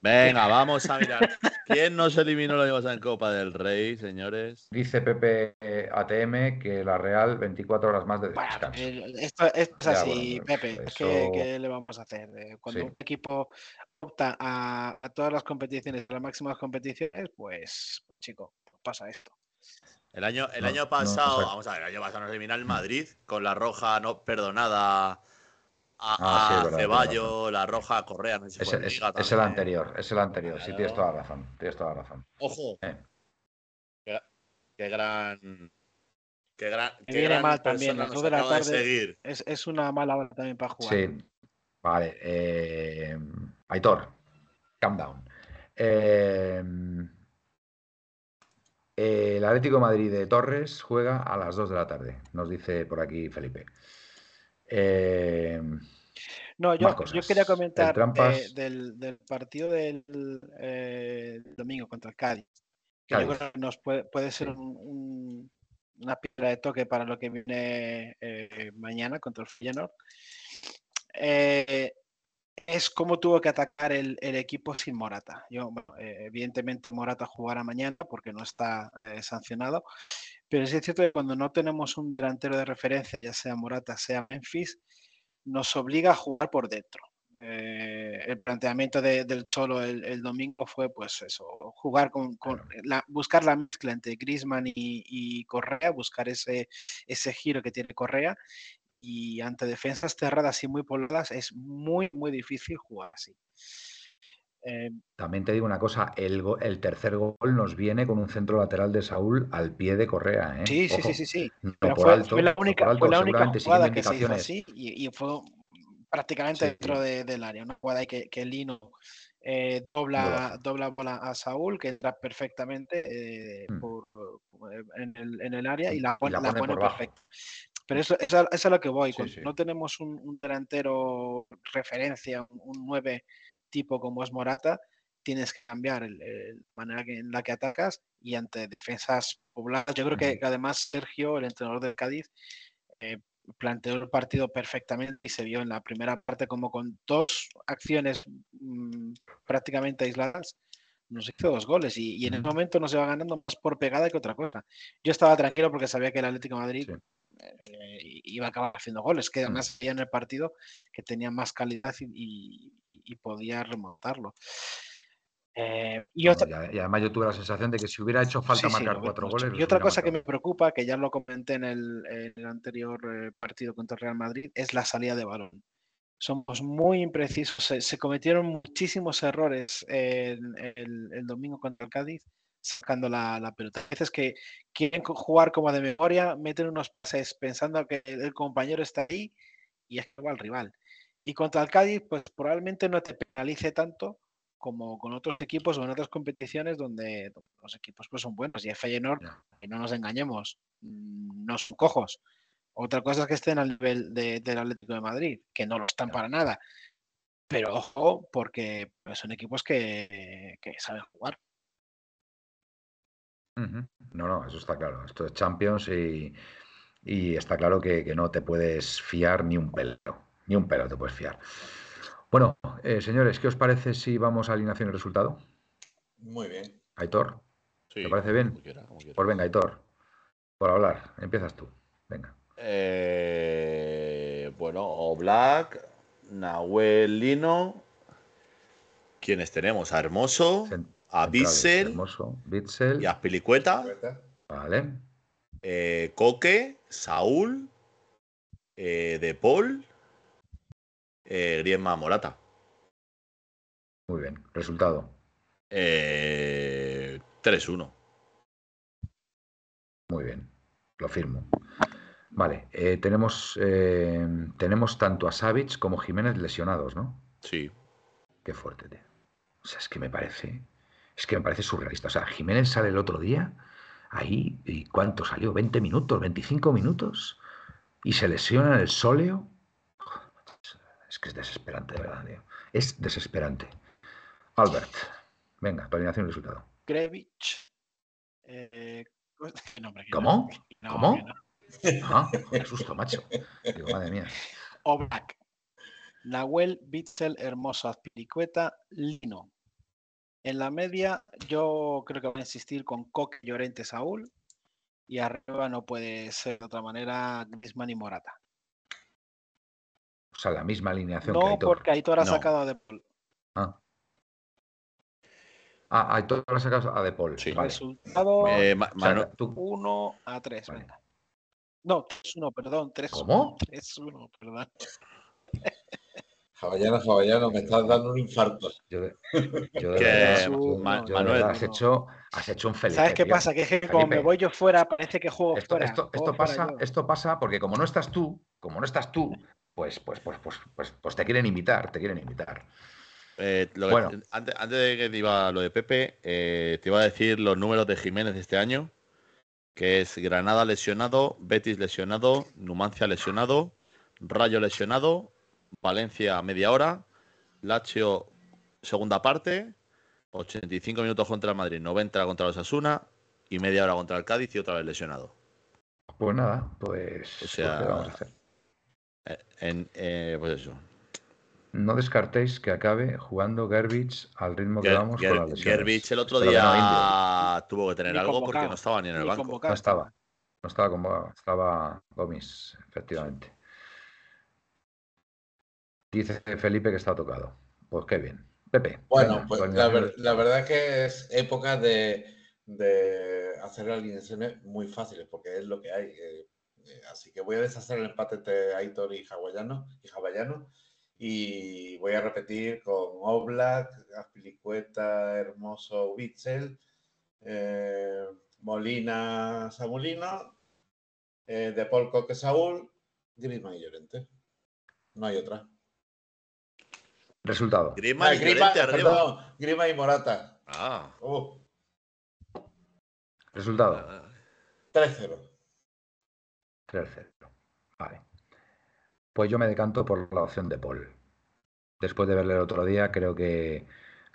Venga, vamos a mirar. ¿Quién nos eliminó el año pasado en Copa del Rey, señores?
Dice Pepe eh, ATM que la Real 24 horas más de descanso.
el- esto, esto es
Ya,
así,
bueno,
Pepe.
eso-
¿qué, qué le vamos a hacer? Eh, Cuando
Sí.
un equipo opta a, a todas las competiciones, a las máximas competiciones, pues, chico, pasa esto.
El año, el
No,
año
no,
pasado, vamos a ver, el año pasado nos elimina el Madrid con la roja no perdonada a,
Ah, sí,
a
es verdad,
Ceballo, la roja a Correa, no sé si
Es,
fue en
es-
Liga
es el anterior, es el anterior. Sí, tienes toda la razón. Tienes toda la razón.
Ojo,
Eh.
qué, qué gran. Qué gran, qué
viene
gran
mal también, las dos de la
acaba de
tarde.
seguir.
Es, es una mala hora también para jugar.
Sí. Vale. eh, Aitor, calm down. Eh, el Atlético de Madrid de Torres juega a las 2 de la tarde, nos dice por aquí Felipe. Eh,
No, yo, quería comentar eh, del, del partido del eh, domingo contra el Cádiz. Que yo
Cádiz.
creo que nos puede, puede ser
Sí.
un- un- una piedra de toque para lo que viene eh, mañana contra el Feyenoord. Eh, es como tuvo que atacar el, el equipo sin Morata. Yo, bueno, eh, evidentemente Morata jugará mañana porque no está eh, sancionado, pero sí es cierto que cuando no tenemos un delantero de referencia, ya sea Morata, sea Memphis, nos obliga a jugar por dentro. Eh, el planteamiento de- del Cholo el, el domingo fue pues eso, jugar con, con la, buscar la mezcla entre Griezmann y, y Correa, buscar ese, ese giro que tiene Correa y ante defensas cerradas y muy pobladas es muy, muy difícil jugar así. Eh,
También te digo una cosa, el, el tercer gol nos viene con un centro lateral de Saúl al pie de Correa. ¿eh?
sí, sí,
Ojo,
sí, sí, sí.
No
Pero
por
fue,
alto,
fue la
no
única,
alto,
fue la única jugada que se hizo así y, y fue prácticamente
Sí,
dentro
sí.
de- del área. Una jugada ahí que, que Lino eh, dobla, dobla bola a Saúl, que entra perfectamente eh,
Mm.
por- en, el, en el área y la,
Y la
la
pone
pone perfecta. Pero eso, eso, eso es a lo que voy.
Sí,
Cuando
sí.
no tenemos un, un delantero referencia, un, un 9 tipo como es Morata, tienes que cambiar la manera en la que atacas y ante defensas pobladas. Yo creo que, además Sergio, el entrenador del Cádiz, eh, planteó el partido perfectamente y se vio en la primera parte como con dos acciones mm, prácticamente aisladas nos hizo dos goles y, en el momento no se va ganando más por pegada que otra cosa. Yo estaba tranquilo porque sabía que el Atlético de Madrid eh, iba a acabar haciendo goles, que además había en el partido que tenía más calidad y, podía remontarlo.
Eh, y, además yo tuve la sensación de que si hubiera hecho falta marcar cuatro goles.
Y otra cosa que me preocupa, que ya lo comenté en el, anterior eh, partido contra el Real Madrid, es la salida de balón. Somos muy imprecisos. Se, cometieron muchísimos errores el, domingo contra el Cádiz sacando la, pelota. A veces que quieren jugar como de memoria, meten unos pases pensando que el, compañero está ahí y es que va al rival. Y contra el Cádiz, pues probablemente no te penalice tanto como con otros equipos o en otras competiciones donde los equipos pues son buenos. Y el Feyenoord, que no nos engañemos, mm, no son cojos. Otra cosa es que estén al nivel del Atlético de Madrid, que no lo están para nada. Pero ojo, porque pues, son equipos que, saben jugar.
No, no, eso está claro. Esto es Champions y, está claro que, que, no te puedes fiar ni un pelo. Ni un pelo te puedes fiar. Bueno, eh, señores, ¿qué os parece si vamos a alineación y resultado?
Muy bien.
Aitor, ¿te parece bien? Pues venga, Aitor, por hablar, empiezas tú. Venga.
Eh, bueno, Oblak, Nahuel Lino. ¿Quiénes tenemos? A Hermoso, a Bissell, y a Pilicueta.
Vale.
Eh, Coque, Saúl, De Paul eh, Griezmann Morata.
Muy bien. Resultado.
Eh, 3-1.
Muy bien. Lo firmo. Vale. Eh, tenemos, eh, tenemos tanto a Savic como Jiménez lesionados, ¿no?
Sí.
Qué fuerte, tío. O sea, es que me parece. Es que me parece surrealista. O sea, Jiménez sale el otro día ahí. ¿Y cuánto salió? ¿20 minutos? ¿25 minutos? Y se lesiona en el sóleo es que es desesperante, de verdad, tío. Es desesperante. Albert, venga, alineación y resultado.
Grevich.
Eh, ¿Cómo? ¿Cómo? Ah, qué susto, macho. Digo, madre mía.
Oblak. Nahuel, Bitzel, Hermosa, Piricueta, Lino. En la media, yo creo que voy a insistir con Coque, Llorente, Saúl. Y arriba no puede ser de otra manera Griezmann y Morata.
O sea, la misma alineación
no,
que Aitor.
porque Aitor ha sacado a De Paul.
Ah. Ah, Aitor ha sacado a De Paul.
Sí. Resultado eh, 1 a 3. Venga. No, 3-1, perdón. 3
¿Cómo?
3-1, perdón.
Javallano, Javallano, me estás dando un infarto.
Yo de, yo de verdad, Manuel, has, hecho, has hecho un feliz.
¿Sabes qué pasa? Que es que como me voy yo fuera, parece que juego
esto,
fuera.
Esto, esto pasa, esto pasa porque como no estás tú, como no estás tú, pues, pues, pues, pues, pues, pues te quieren invitar, te quieren invitar.
Eh, bueno. antes, de que te iba lo de Pepe, eh, te iba a decir los números de Jiménez de este año, que es Granada lesionado, Betis lesionado, Numancia lesionado, Rayo lesionado, Valencia media hora, Lazio segunda parte, 85 minutos contra el Madrid, 90 contra los Asuna y media hora contra el Cádiz y otra vez lesionado.
Pues nada, pues, o sea, pues, vamos a hacer?
En, eh, pues eso.
No descartéis que acabe jugando Gerbich al ritmo que vamos con las
lesiones. el otro día tuvo que tener algo porque no estaba ni en el banco.
No estaba. No estaba convocado. Estaba Gomis, efectivamente. Dice Felipe que está tocado. Pues qué bien. Pepe.
Bueno, pues la, verdad es que es época de, de hacer alineaciones muy fáciles porque es lo que hay. Eh, eh, así que voy a deshacer el empate entre Aitor y Hawaiano, y y voy a repetir con Oblak, Aspilicueta, Hermoso, Witzel, eh, Molina, Samulino, De Paul Coque, Saúl, Griezmann y Llorente. No hay otra.
Resultado.
Griezmann y Llorente arriba.
Grima y Morata.
Ah.
Uh.
Resultado.
3-0.
3-0. Vale. Pues yo me decanto por la opción de Paul. Después de verle el otro día, creo que,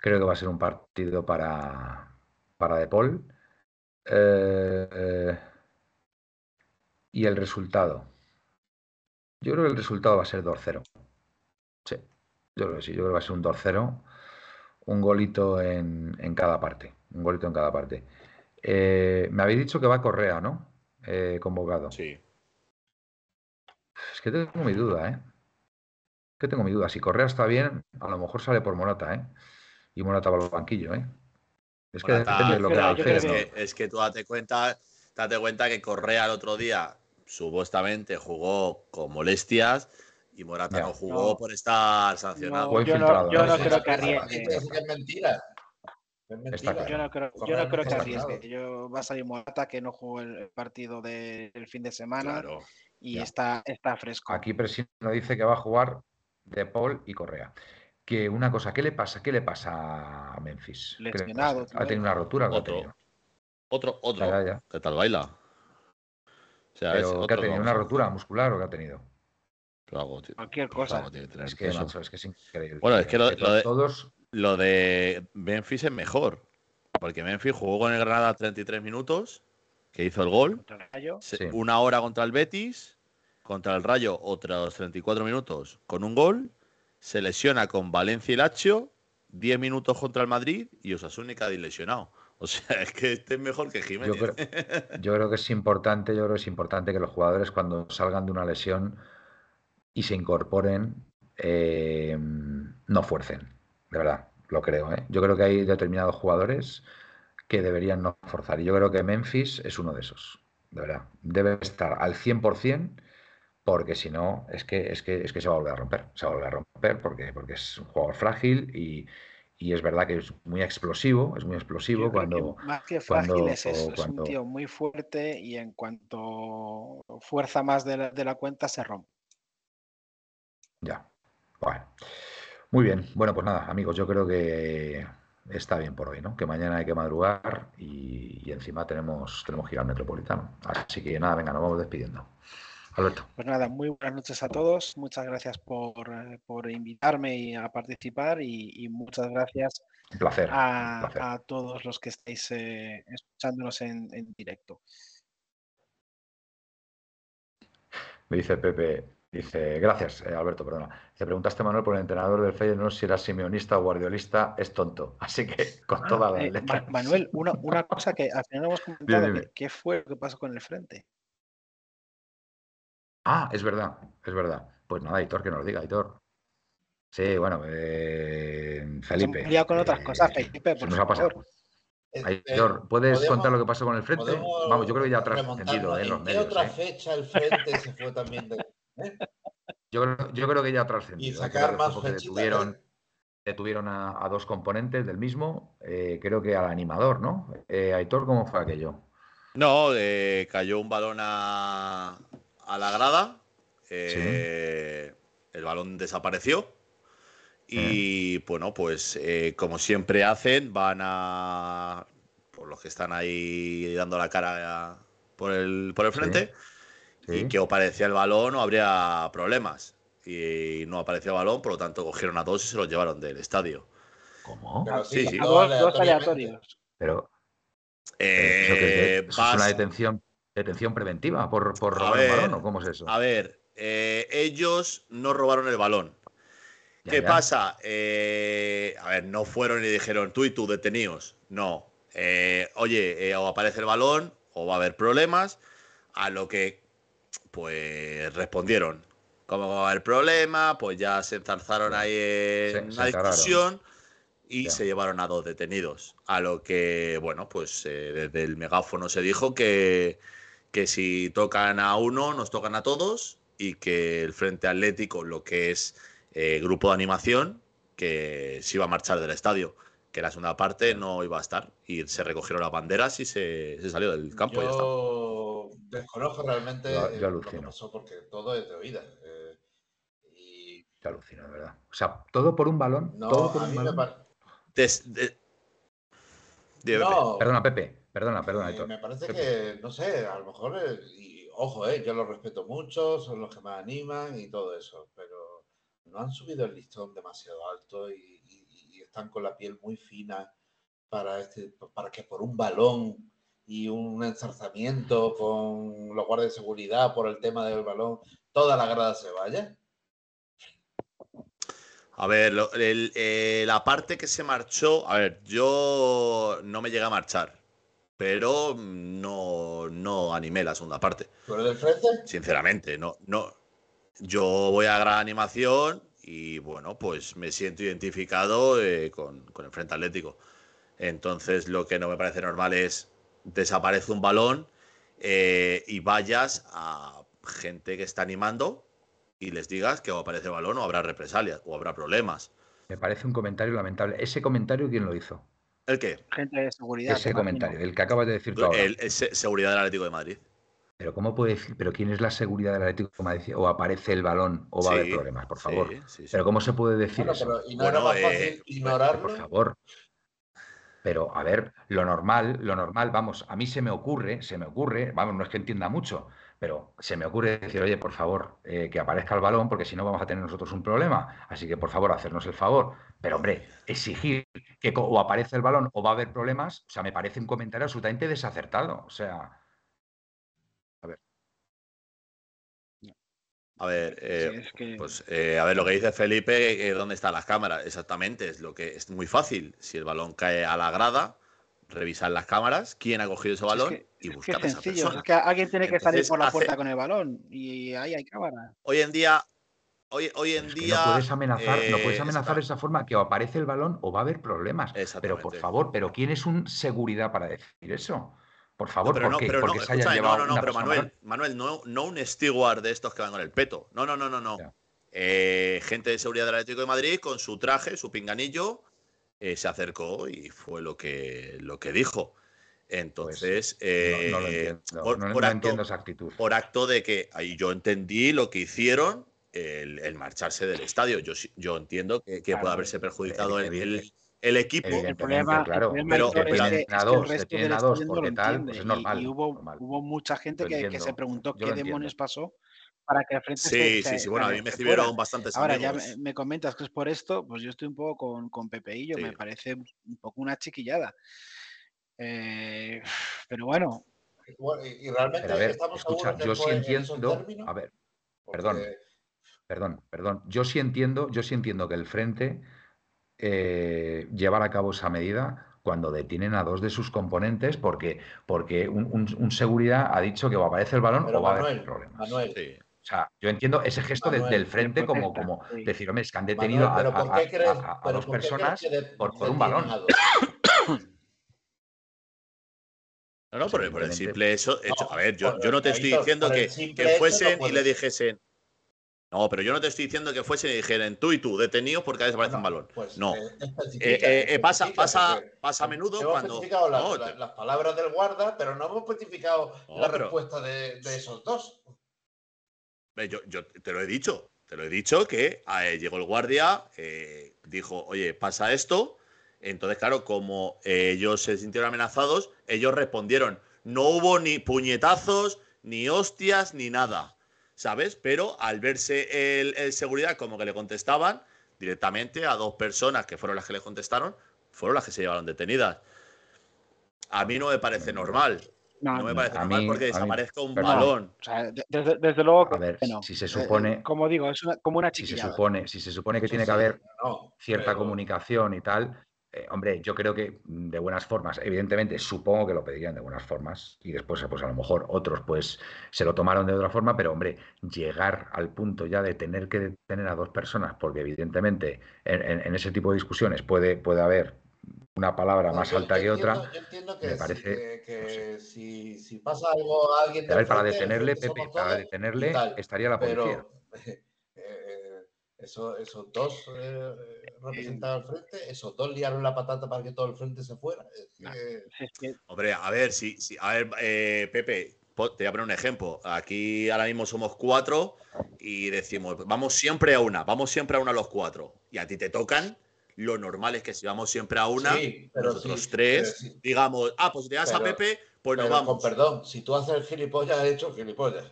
Creo que va a ser un partido para, para De Paul. Eh, y el resultado. Yo creo que el resultado va a ser 2-0. Yo creo que sí. Yo creo que va a ser un 2-0. Un golito en, en, cada parte. Un golito en cada parte. Eh, me habéis dicho que va Correa, ¿no? Eh, convocado.
Sí.
Es que tengo mi duda, ¿eh? Es que tengo mi duda. Si Correa está bien, a lo mejor sale por Morata, ¿eh? Y Morata va al banquillo, ¿eh?
Es que depende de lo que haga es, que, es que tú date cuenta, date cuenta que Correa el otro día supuestamente jugó con molestias y Morata no jugó no. por estar sancionado.
No, yo, no, yo no creo que arriesgue.
Es mentira. Es mentira.
Yo no creo, yo no creo que arriesgue. Yo va a salir Morata que no jugó el partido del de, fin de semana
Claro.
y está, está fresco.
Aquí Presino dice que va a jugar De Paul y Correa. Que una cosa, ¿qué le pasa? ¿Qué le pasa a Memphis?
Lesionado.
¿Ha tenido una rotura? ¿Qué ha
Otro. Otro, otro.
Ya.
¿Qué tal baila? O sea, es
Pero ¿qué
otro,
ha tenido? ¿Una rotura muscular o qué ha tenido?
Cualquier cosa.
Algo tiene que tener
Es que,
eso.
macho, es que es increíble.
Bueno, es que lo- de-
todos.
Lo de Memphis es mejor. Porque Memphis jugó con el Granada 33 minutos, que hizo el gol.
El Rayo.
Se-
Sí.
Una hora contra el Betis, contra el Rayo otros 34 minutos con un gol. Se lesiona con Valencia y Lazio, 10 minutos contra el Madrid y Osasuna y lesionado. O sea, es que este es mejor que
Yo
Jiménez.
creo, yo creo que es importante, yo creo que es importante que los jugadores cuando salgan de una lesión y se incorporen, eh, no fuercen. De verdad, lo creo. ¿eh? Yo creo que hay determinados jugadores que deberían no forzar. Y yo creo que Memphis es uno de esos. De verdad. Debe estar al 100% porque si no, es que, es, que, es que se va a volver a romper. Se va a volver a romper porque, porque es un jugador frágil y, y es verdad que es muy explosivo, es muy explosivo
que
cuando...
más que frágil
cuando-
es eso, es
cuando-
un tío muy fuerte y en cuanto fuerza más de la, de la cuenta se rompe.
Ya. Bueno. Muy bien. Bueno, pues nada, amigos, yo creo que está bien por hoy, ¿no? Que mañana hay que madrugar y, y encima tenemos, tenemos que ir al metropolitano. Así que nada, venga, nos vamos despidiendo. Alberto.
Pues nada, muy buenas noches a todos. Muchas gracias por, eh, por invitarme y a participar y, y muchas gracias
Un placer. un
a,
placer.
a todos los que estáis eh, escuchándonos en, en directo.
Me dice Pepe, dice, gracias, eh, Alberto, perdona. Te preguntaste, Manuel, por el entrenador del Feyenoord si era simeonista o guardiolista, es tonto. Así que con toda la
Eh, Ma-
letra.
Manuel, una, una cosa que al final no hemos comentado,
dime.
¿qué fue lo que pasó con el frente?
Ah, es verdad, es verdad. Pues nada, Hitor, que nos lo diga, Hitor. Sí, bueno, eh, Felipe.
liado con otras
eh,
cosas, Felipe,
se
por
nos ha pasado.
favor.
Eh,
Aitor, ¿puedes
podemos-
contar lo que pasó con el frente? Vamos, yo creo que ya ha trascendido eh, en los
¿En
medios.
qué otra
eh.
fecha el frente se fue también de... ¿eh?
Yo, creo, yo creo que ya ha trascendido.
Y
eh,
sacar
que
más
detuvieron,
¿eh?
detuvieron a, a dos componentes del mismo, eh, creo que al animador, ¿no? Eh, Aitor, ¿cómo fue aquello?
No, eh, cayó un balón a, a la grada. eh, El balón desapareció. Y bueno, pues eh, como siempre hacen, van a. Por los que están ahí dando la cara a- por el, por el
Sí.
frente.
Sí.
Y que o aparecía el balón o habría problemas. Y no apareció el balón, por lo tanto cogieron a todos y se los llevaron del estadio.
¿Cómo?
Pero
Sí, sí.
A dos, dos aleatorios.
Pero
Eh,
¿eso qué es? ¿Eso es
vas-
una detención, detención preventiva por, por robar
ver,
balón o cómo es eso?
A ver, eh, ellos no robaron el balón.
Ya,
¿Qué
ya.
pasa? Eh, a ver, no fueron y dijeron tú y tú detenidos. No. Eh, oye, eh, o aparece el balón o va a haber problemas. A lo que, pues, respondieron. ¿Cómo va haber problema? Pues ya se enzarzaron ahí en
Se-
una
se
discusión y
Ya.
se llevaron a dos detenidos. A lo que, bueno, pues eh, desde el megáfono se dijo que, que si tocan a uno, nos tocan a todos y que el Frente Atlético, lo que es eh, grupo de animación, que se iba a marchar del estadio, que la segunda parte no iba a estar. Y se recogieron las banderas y se, se salió del campo. y ya está.
Yo desconozco realmente
Yo- yo
lo que pasó porque todo es de oídas. eh, y
Te alucino, de verdad. O sea, todo por un balón.
no,
todo por
a
un
mí me
balón.
parece.
Des- de- Dime, Pepe.
No,
Perdona, Pepe. Perdona, perdona,
eh, me parece
Pepe.
que, no sé, a lo mejor, y, ojo, eh, yo los respeto mucho, son los que me animan y todo eso, pero no han subido el listón demasiado alto y, y- y están con la piel muy fina para, este, para que por un balón y un enzarzamiento con los guardias de seguridad por el tema del balón, toda la grada se vaya?
A ver, lo- el- eh, la parte que se marchó, a ver, yo no me llegué a marchar, pero no, no animé la segunda parte,
¿Tú eres del frente?
sinceramente, no, no. Yo voy a gran animación y bueno, pues me siento identificado eh, con, con el Frente Atlético. Entonces, lo que no me parece normal es desaparece un balón eh, y vayas a gente que está animando y les digas que va a aparecer el balón o habrá represalias o habrá problemas.
Me parece un comentario lamentable. ¿Ese comentario quién lo hizo?
¿El qué?
Gente de seguridad.
Ese
imagino.
comentario, el que acabas de decir tú ahora.
El, el se- seguridad del Atlético de Madrid.
Pero ¿cómo puede decir? ¿Pero quién es la seguridad del Atlético de Madrid? ¿O aparece el balón o va a haber problemas? Por
sí,
favar.
sí, sí.
Pero ¿cómo se puede decir
Bueno,
eso?
pero ¿y no
Bueno,
era más
eh,
fácil ignorarlo?
Por favor. Pero, a ver, lo normal, lo normal, vamos, a mí se me ocurre, se me ocurre, vamos, no es que entienda mucho, pero se me ocurre decir, oye, por favor, eh, que aparezca el balón, porque si no vamos a tener nosotros un problema. Así que, por favor, hacernos el favor. Pero, hombre, exigir que o aparece el balón o va a haber problemas, o sea, me parece un comentario absolutamente desacertado. O sea,
A ver, eh,
Sí, es que-
pues eh, a ver lo que dice Felipe, eh, ¿dónde están las cámaras? Exactamente, es lo que es muy fácil. Si el balón cae a la grada, revisar las cámaras, quién ha cogido ese
es
balón
que-
y
es que
buscar
es
a esa
sencillo.
persona.
Es que alguien tiene que salir por la
hace-
puerta con el balón y ahí hay cámara.
Hoy en día, hoy, hoy en día.
no puedes amenazar, no puedes amenazar de esa forma, que o aparece el balón o va a haber problemas. Pero, por favor, ¿pero quién es un seguridad para decir eso? Por favor,
No, pero
¿por
no, pero no,
se
no, no, no, pero Manuel,
mayor.
Manuel, no, no un steward de estos que van con el peto. No, no, no, no, no. Eh, gente de seguridad del Atlético de Madrid con su traje, su pinganillo, eh, se acercó y fue lo que, lo que dijo. Entonces,
No, no lo entiendo,
por, acto,
entiendo esa actitud.
por acto de que ahí yo entendí lo que hicieron, el, el marcharse del estadio. Yo, yo entiendo que, que
Claro,
puede haberse perjudicado el, el- el equipo.
El problema, el
claro,
problema,
pero-
es, que,
tienen
es
a
que el resto
dos,
estadio no lo
porque tal,
entiende.
pues es
y-
normal,
y, hubo,
normal.
hubo mucha gente que, se preguntó
yo
qué demonios pasó para que el frente se-
Sí,
se-
sí, sí. Bueno, a mí me
fuera.
bastantes
Ahora ya me, me comentas que es por esto, pues yo estoy un poco con, con Pepeillo, me
Sí.
parece un poco una chiquillada. Eh, pero bueno,
y, y realmente
Pero a ver,
estamos
escucha, yo sí entiendo, a ver,
Porque-
perdón. Perdón, perdón. Yo sí entiendo, yo sí entiendo que el frente eh, llevar a cabo esa medida cuando detienen a dos de sus componentes, porque, porque un, un- un seguridad ha dicho que o aparece el balón
Pero
o va a haber problemas.
Manuel,
Sí.
O sea, yo entiendo ese gesto de-
Manuel,
del frente como, como
sí.
decir, hombre, es que han detenido
Manuel,
a,
¿por
a-
qué crees,
a- a
pero
dos personas
de-
por, por un balón.
No, no, por, el- por el
evidentemente-
simple eso, hecho.
No,
A ver, yo, yo no te estoy diciendo que, que fuesen
no
y le dijesen. No, pero yo no te estoy diciendo que fuesen y dijeran tú y tú, detenidos porque desaparece un
Bueno,
balón.
pues,
no.
eh,
Eh, eh, pasa, pasa, pasa a menudo
Hemos
cuando.
especificado la-
no,
la-
te-
las palabras del guarda, pero no hemos especificado
No,
la
pero-
respuesta de, de esos dos.
Yo, yo te lo he dicho, te lo he dicho que llegó el guardia, dijo, oye, pasa esto. Entonces, claro, como ellos se sintieron amenazados, ellos respondieron. No hubo ni puñetazos, ni hostias, ni nada, ¿sabes? Pero al verse el, el seguridad como que le contestaban directamente a dos personas que fueron las que le contestaron, fueron las que se llevaron detenidas. A mí no me parece normal.
no,
No me parece normal
mí-
porque
mí-
desaparezca un
perdón.
balón.
o sea, de- desde, desde luego que
A ver,
no.
si se
Eh,
supone,
como digo, es una- como una
si se supone, si se supone que tiene que haber
no,
cierta
pero-
comunicación y tal. Eh, hombre, yo creo que mm, de buenas formas, evidentemente, supongo que lo pedirían de buenas formas y después, pues a lo mejor otros, pues se lo tomaron de otra forma, pero hombre, llegar al punto ya de tener que detener a dos personas, porque evidentemente en, en- en ese tipo de discusiones puede, puede haber una palabra más
yo-
alta
yo
que
entiendo-
otra.
Yo entiendo que,
me
si-
parece,
que- que
no sé.
si, si pasa algo a alguien.
A
del
ver, para
frente,
detenerle, Pepe, para detenerle
tal,
estaría la policía.
Pero eso- esos dos eh, representaban al frente, esos dos liaron la patata para que todo el frente se fuera.
Hombre, a ver, si, si- a ver, eh, Pepe, te voy a poner un ejemplo. Aquí ahora mismo somos cuatro y decimos, vamos siempre a una, vamos siempre a una los cuatro. Y a ti te tocan, lo normal es que si vamos siempre a una,
Sí, pero
nosotros
sí,
tres,
pero sí.
digamos, ah, pues si te das a Pepe, pues nos vamos.
con perdón, si tú haces el gilipollas, has hecho gilipollas.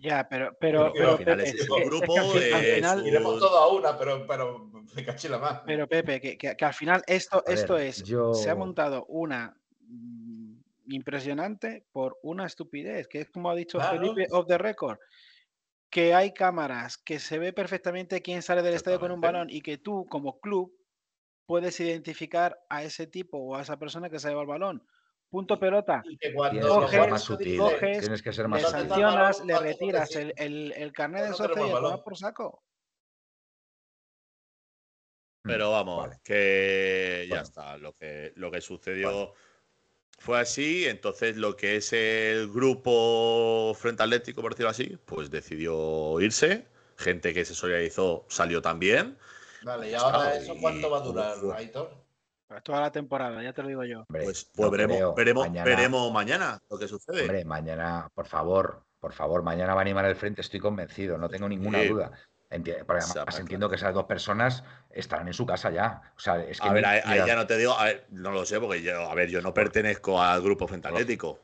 Ya, pero, pero,
al final
Pepe,
es
es que al final-
Iremos todos a una, pero, pero me caché la más.
Pero Pepe, que, que- que al final esto,
A
esto
ver,
es,
yo-
se ha montado una mm, impresionante por una estupidez, que es como ha dicho
Claro.
Felipe off the record, que hay cámaras, que se ve perfectamente quién sale del estadio con un balón y que tú como club puedes identificar a ese tipo o a esa persona que se lleva el balón. Punto pelota.
Y que cuando
Tienes que
Coges-
más sutil.
coges,
Tienes que ser
Le
más
¿Dónde
sutil.
está el balón?
sancionas, le
¿Cuánto
retiras el, el, el carnet de socio y
balón.
por saco.
Pero vamos,
Mm, Vale.
que ya
Bueno.
está. Lo que, lo que sucedió fue así. Entonces, lo que es el grupo Frente Atlético, por decirlo así, pues decidió irse. Gente que se solidarizó salió también.
Vale, y ahora eso
y-
cuánto va a durar. Aitor?
Toda la temporada, ya te lo digo yo.
Hombre,
Pues,
no
pues veremos,
creo.
veremos,
Mañana-
veremos mañana lo que sucede.
Hombre, mañana, por favor, por favor, mañana va a animar el frente, estoy convencido, no tengo ninguna
Sí.
duda. Enti- porque además entiendo que esas dos personas estarán en su casa ya. O sea, es que
a ver, ahí, ya no te digo, a ver, no lo sé, porque yo, a ver, yo no pertenezco al grupo Frente Atlético.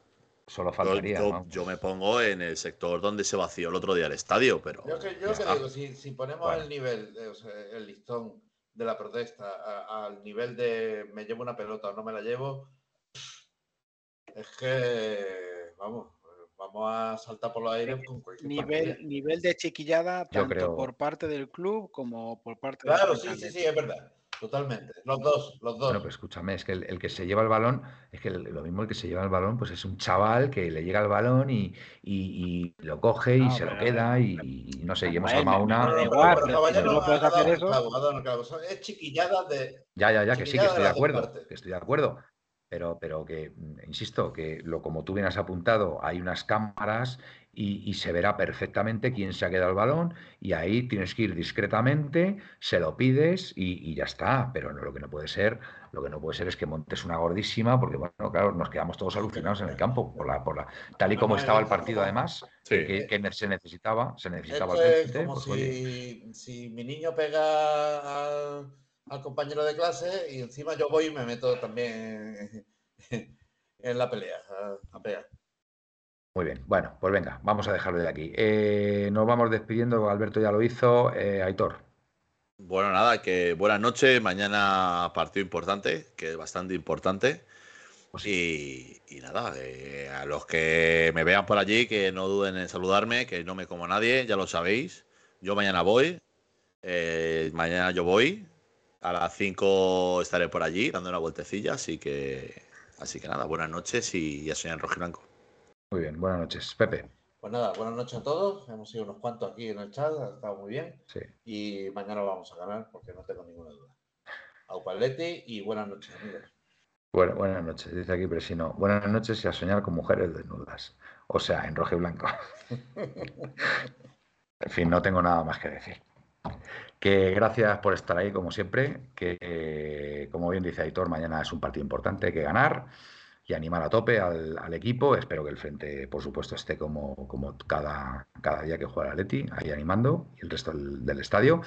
solo
Yo,
faltaría.
yo-
vamos.
yo me pongo en el sector donde se vació el otro día el estadio, pero.
Yo que, yo que si, si ponemos
Bueno.
el nivel, de- o sea, el listón de la protesta al nivel de me llevo una pelota o no me la llevo, es que, vamos, vamos a saltar por los aires con cualquier
Nivel, nivel de chiquillada, tanto
creo-
por parte del club como por parte
Claro,
Frente
sí, sí, sí,
Atlético.
es verdad. Totalmente. Los dos, los dos.
Bueno, pero escúchame, es que el, el que se lleva el balón, es que el- lo mismo el que se lleva el balón, pues es un chaval que le llega el balón y, y- y lo coge y
No,
se lo queda y, y no sé, y hemos armado una.
Es chiquilladas de.
Ya, ya, ya, que sí, que
Chiquillada
estoy de
de
acuerdo, que estoy de acuerdo. Pero, pero que, insisto, que lo como tú bien has apuntado, hay unas cámaras y, y se verá perfectamente quién se ha quedado el balón y ahí tienes que ir discretamente, se lo pides y, y ya está. Pero no, lo que no puede ser, lo que no puede ser es que montes una gordísima, porque bueno, claro, nos quedamos todos alucinados en el campo por la, por la, tal y como estaba el partido además,
Sí.
que, que se necesitaba, se necesitaba
Esto es como
pues, oye,
si, si mi niño pega al, al compañero de clase y encima yo voy y me meto también en, en la pelea, a, a pegar.
Muy bien, bueno, pues venga, vamos a dejarlo de aquí. Eh, nos vamos despidiendo, Alberto ya lo hizo, eh, Aitor.
Bueno, nada, que buenas noches. Mañana partido importante, que es bastante importante.
Pues
Y, y nada, eh, a los que me vean por allí, que no duden en saludarme, que no me como nadie, ya lo sabéis. Yo mañana voy, eh, mañana yo voy, a las 5 estaré por allí dando una vueltecilla, así que, así que nada, buenas noches y ya soy en rojo y blanco.
Muy bien, buenas noches. Pepe.
Pues nada, buenas noches a todos. Hemos sido unos cuantos aquí en el chat, ha estado muy bien.
Sí.
Y mañana vamos a ganar porque no tengo ninguna duda. Aupaletti y buenas noches, amigos.
Bueno, buenas noches, dice aquí Presino. Buenas noches y a soñar con mujeres desnudas. O sea, en rojo y blanco. en fin, no tengo nada más que decir. Que gracias por estar ahí, como siempre. Que, eh, como bien dice Aitor, mañana es un partido importante, hay que ganar y animar a tope al, al equipo. Espero que el frente, por supuesto, esté como, como cada, cada día que juega el Atleti, ahí animando, y el resto del, del estadio.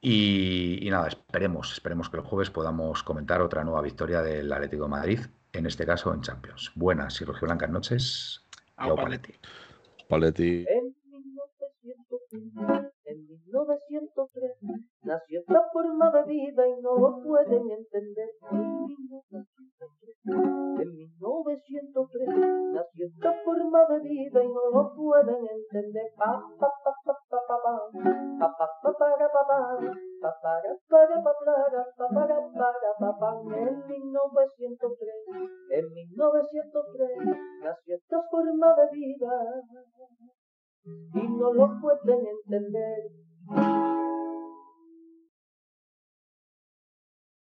Y, y nada, esperemos, esperemos que el jueves podamos comentar otra nueva victoria del Atlético de Madrid, en este caso en Champions. Buenas y rojiblancas noches.
au Paletti.
Paletti.
En 1903, en 1903, nació esta forma de vida y no lo pueden entender. En 1903, en 1903, nació esta forma de vida y no lo pueden entender. Pa. En 1903, en 1903, nació esta forma de vida y no lo pueden entender.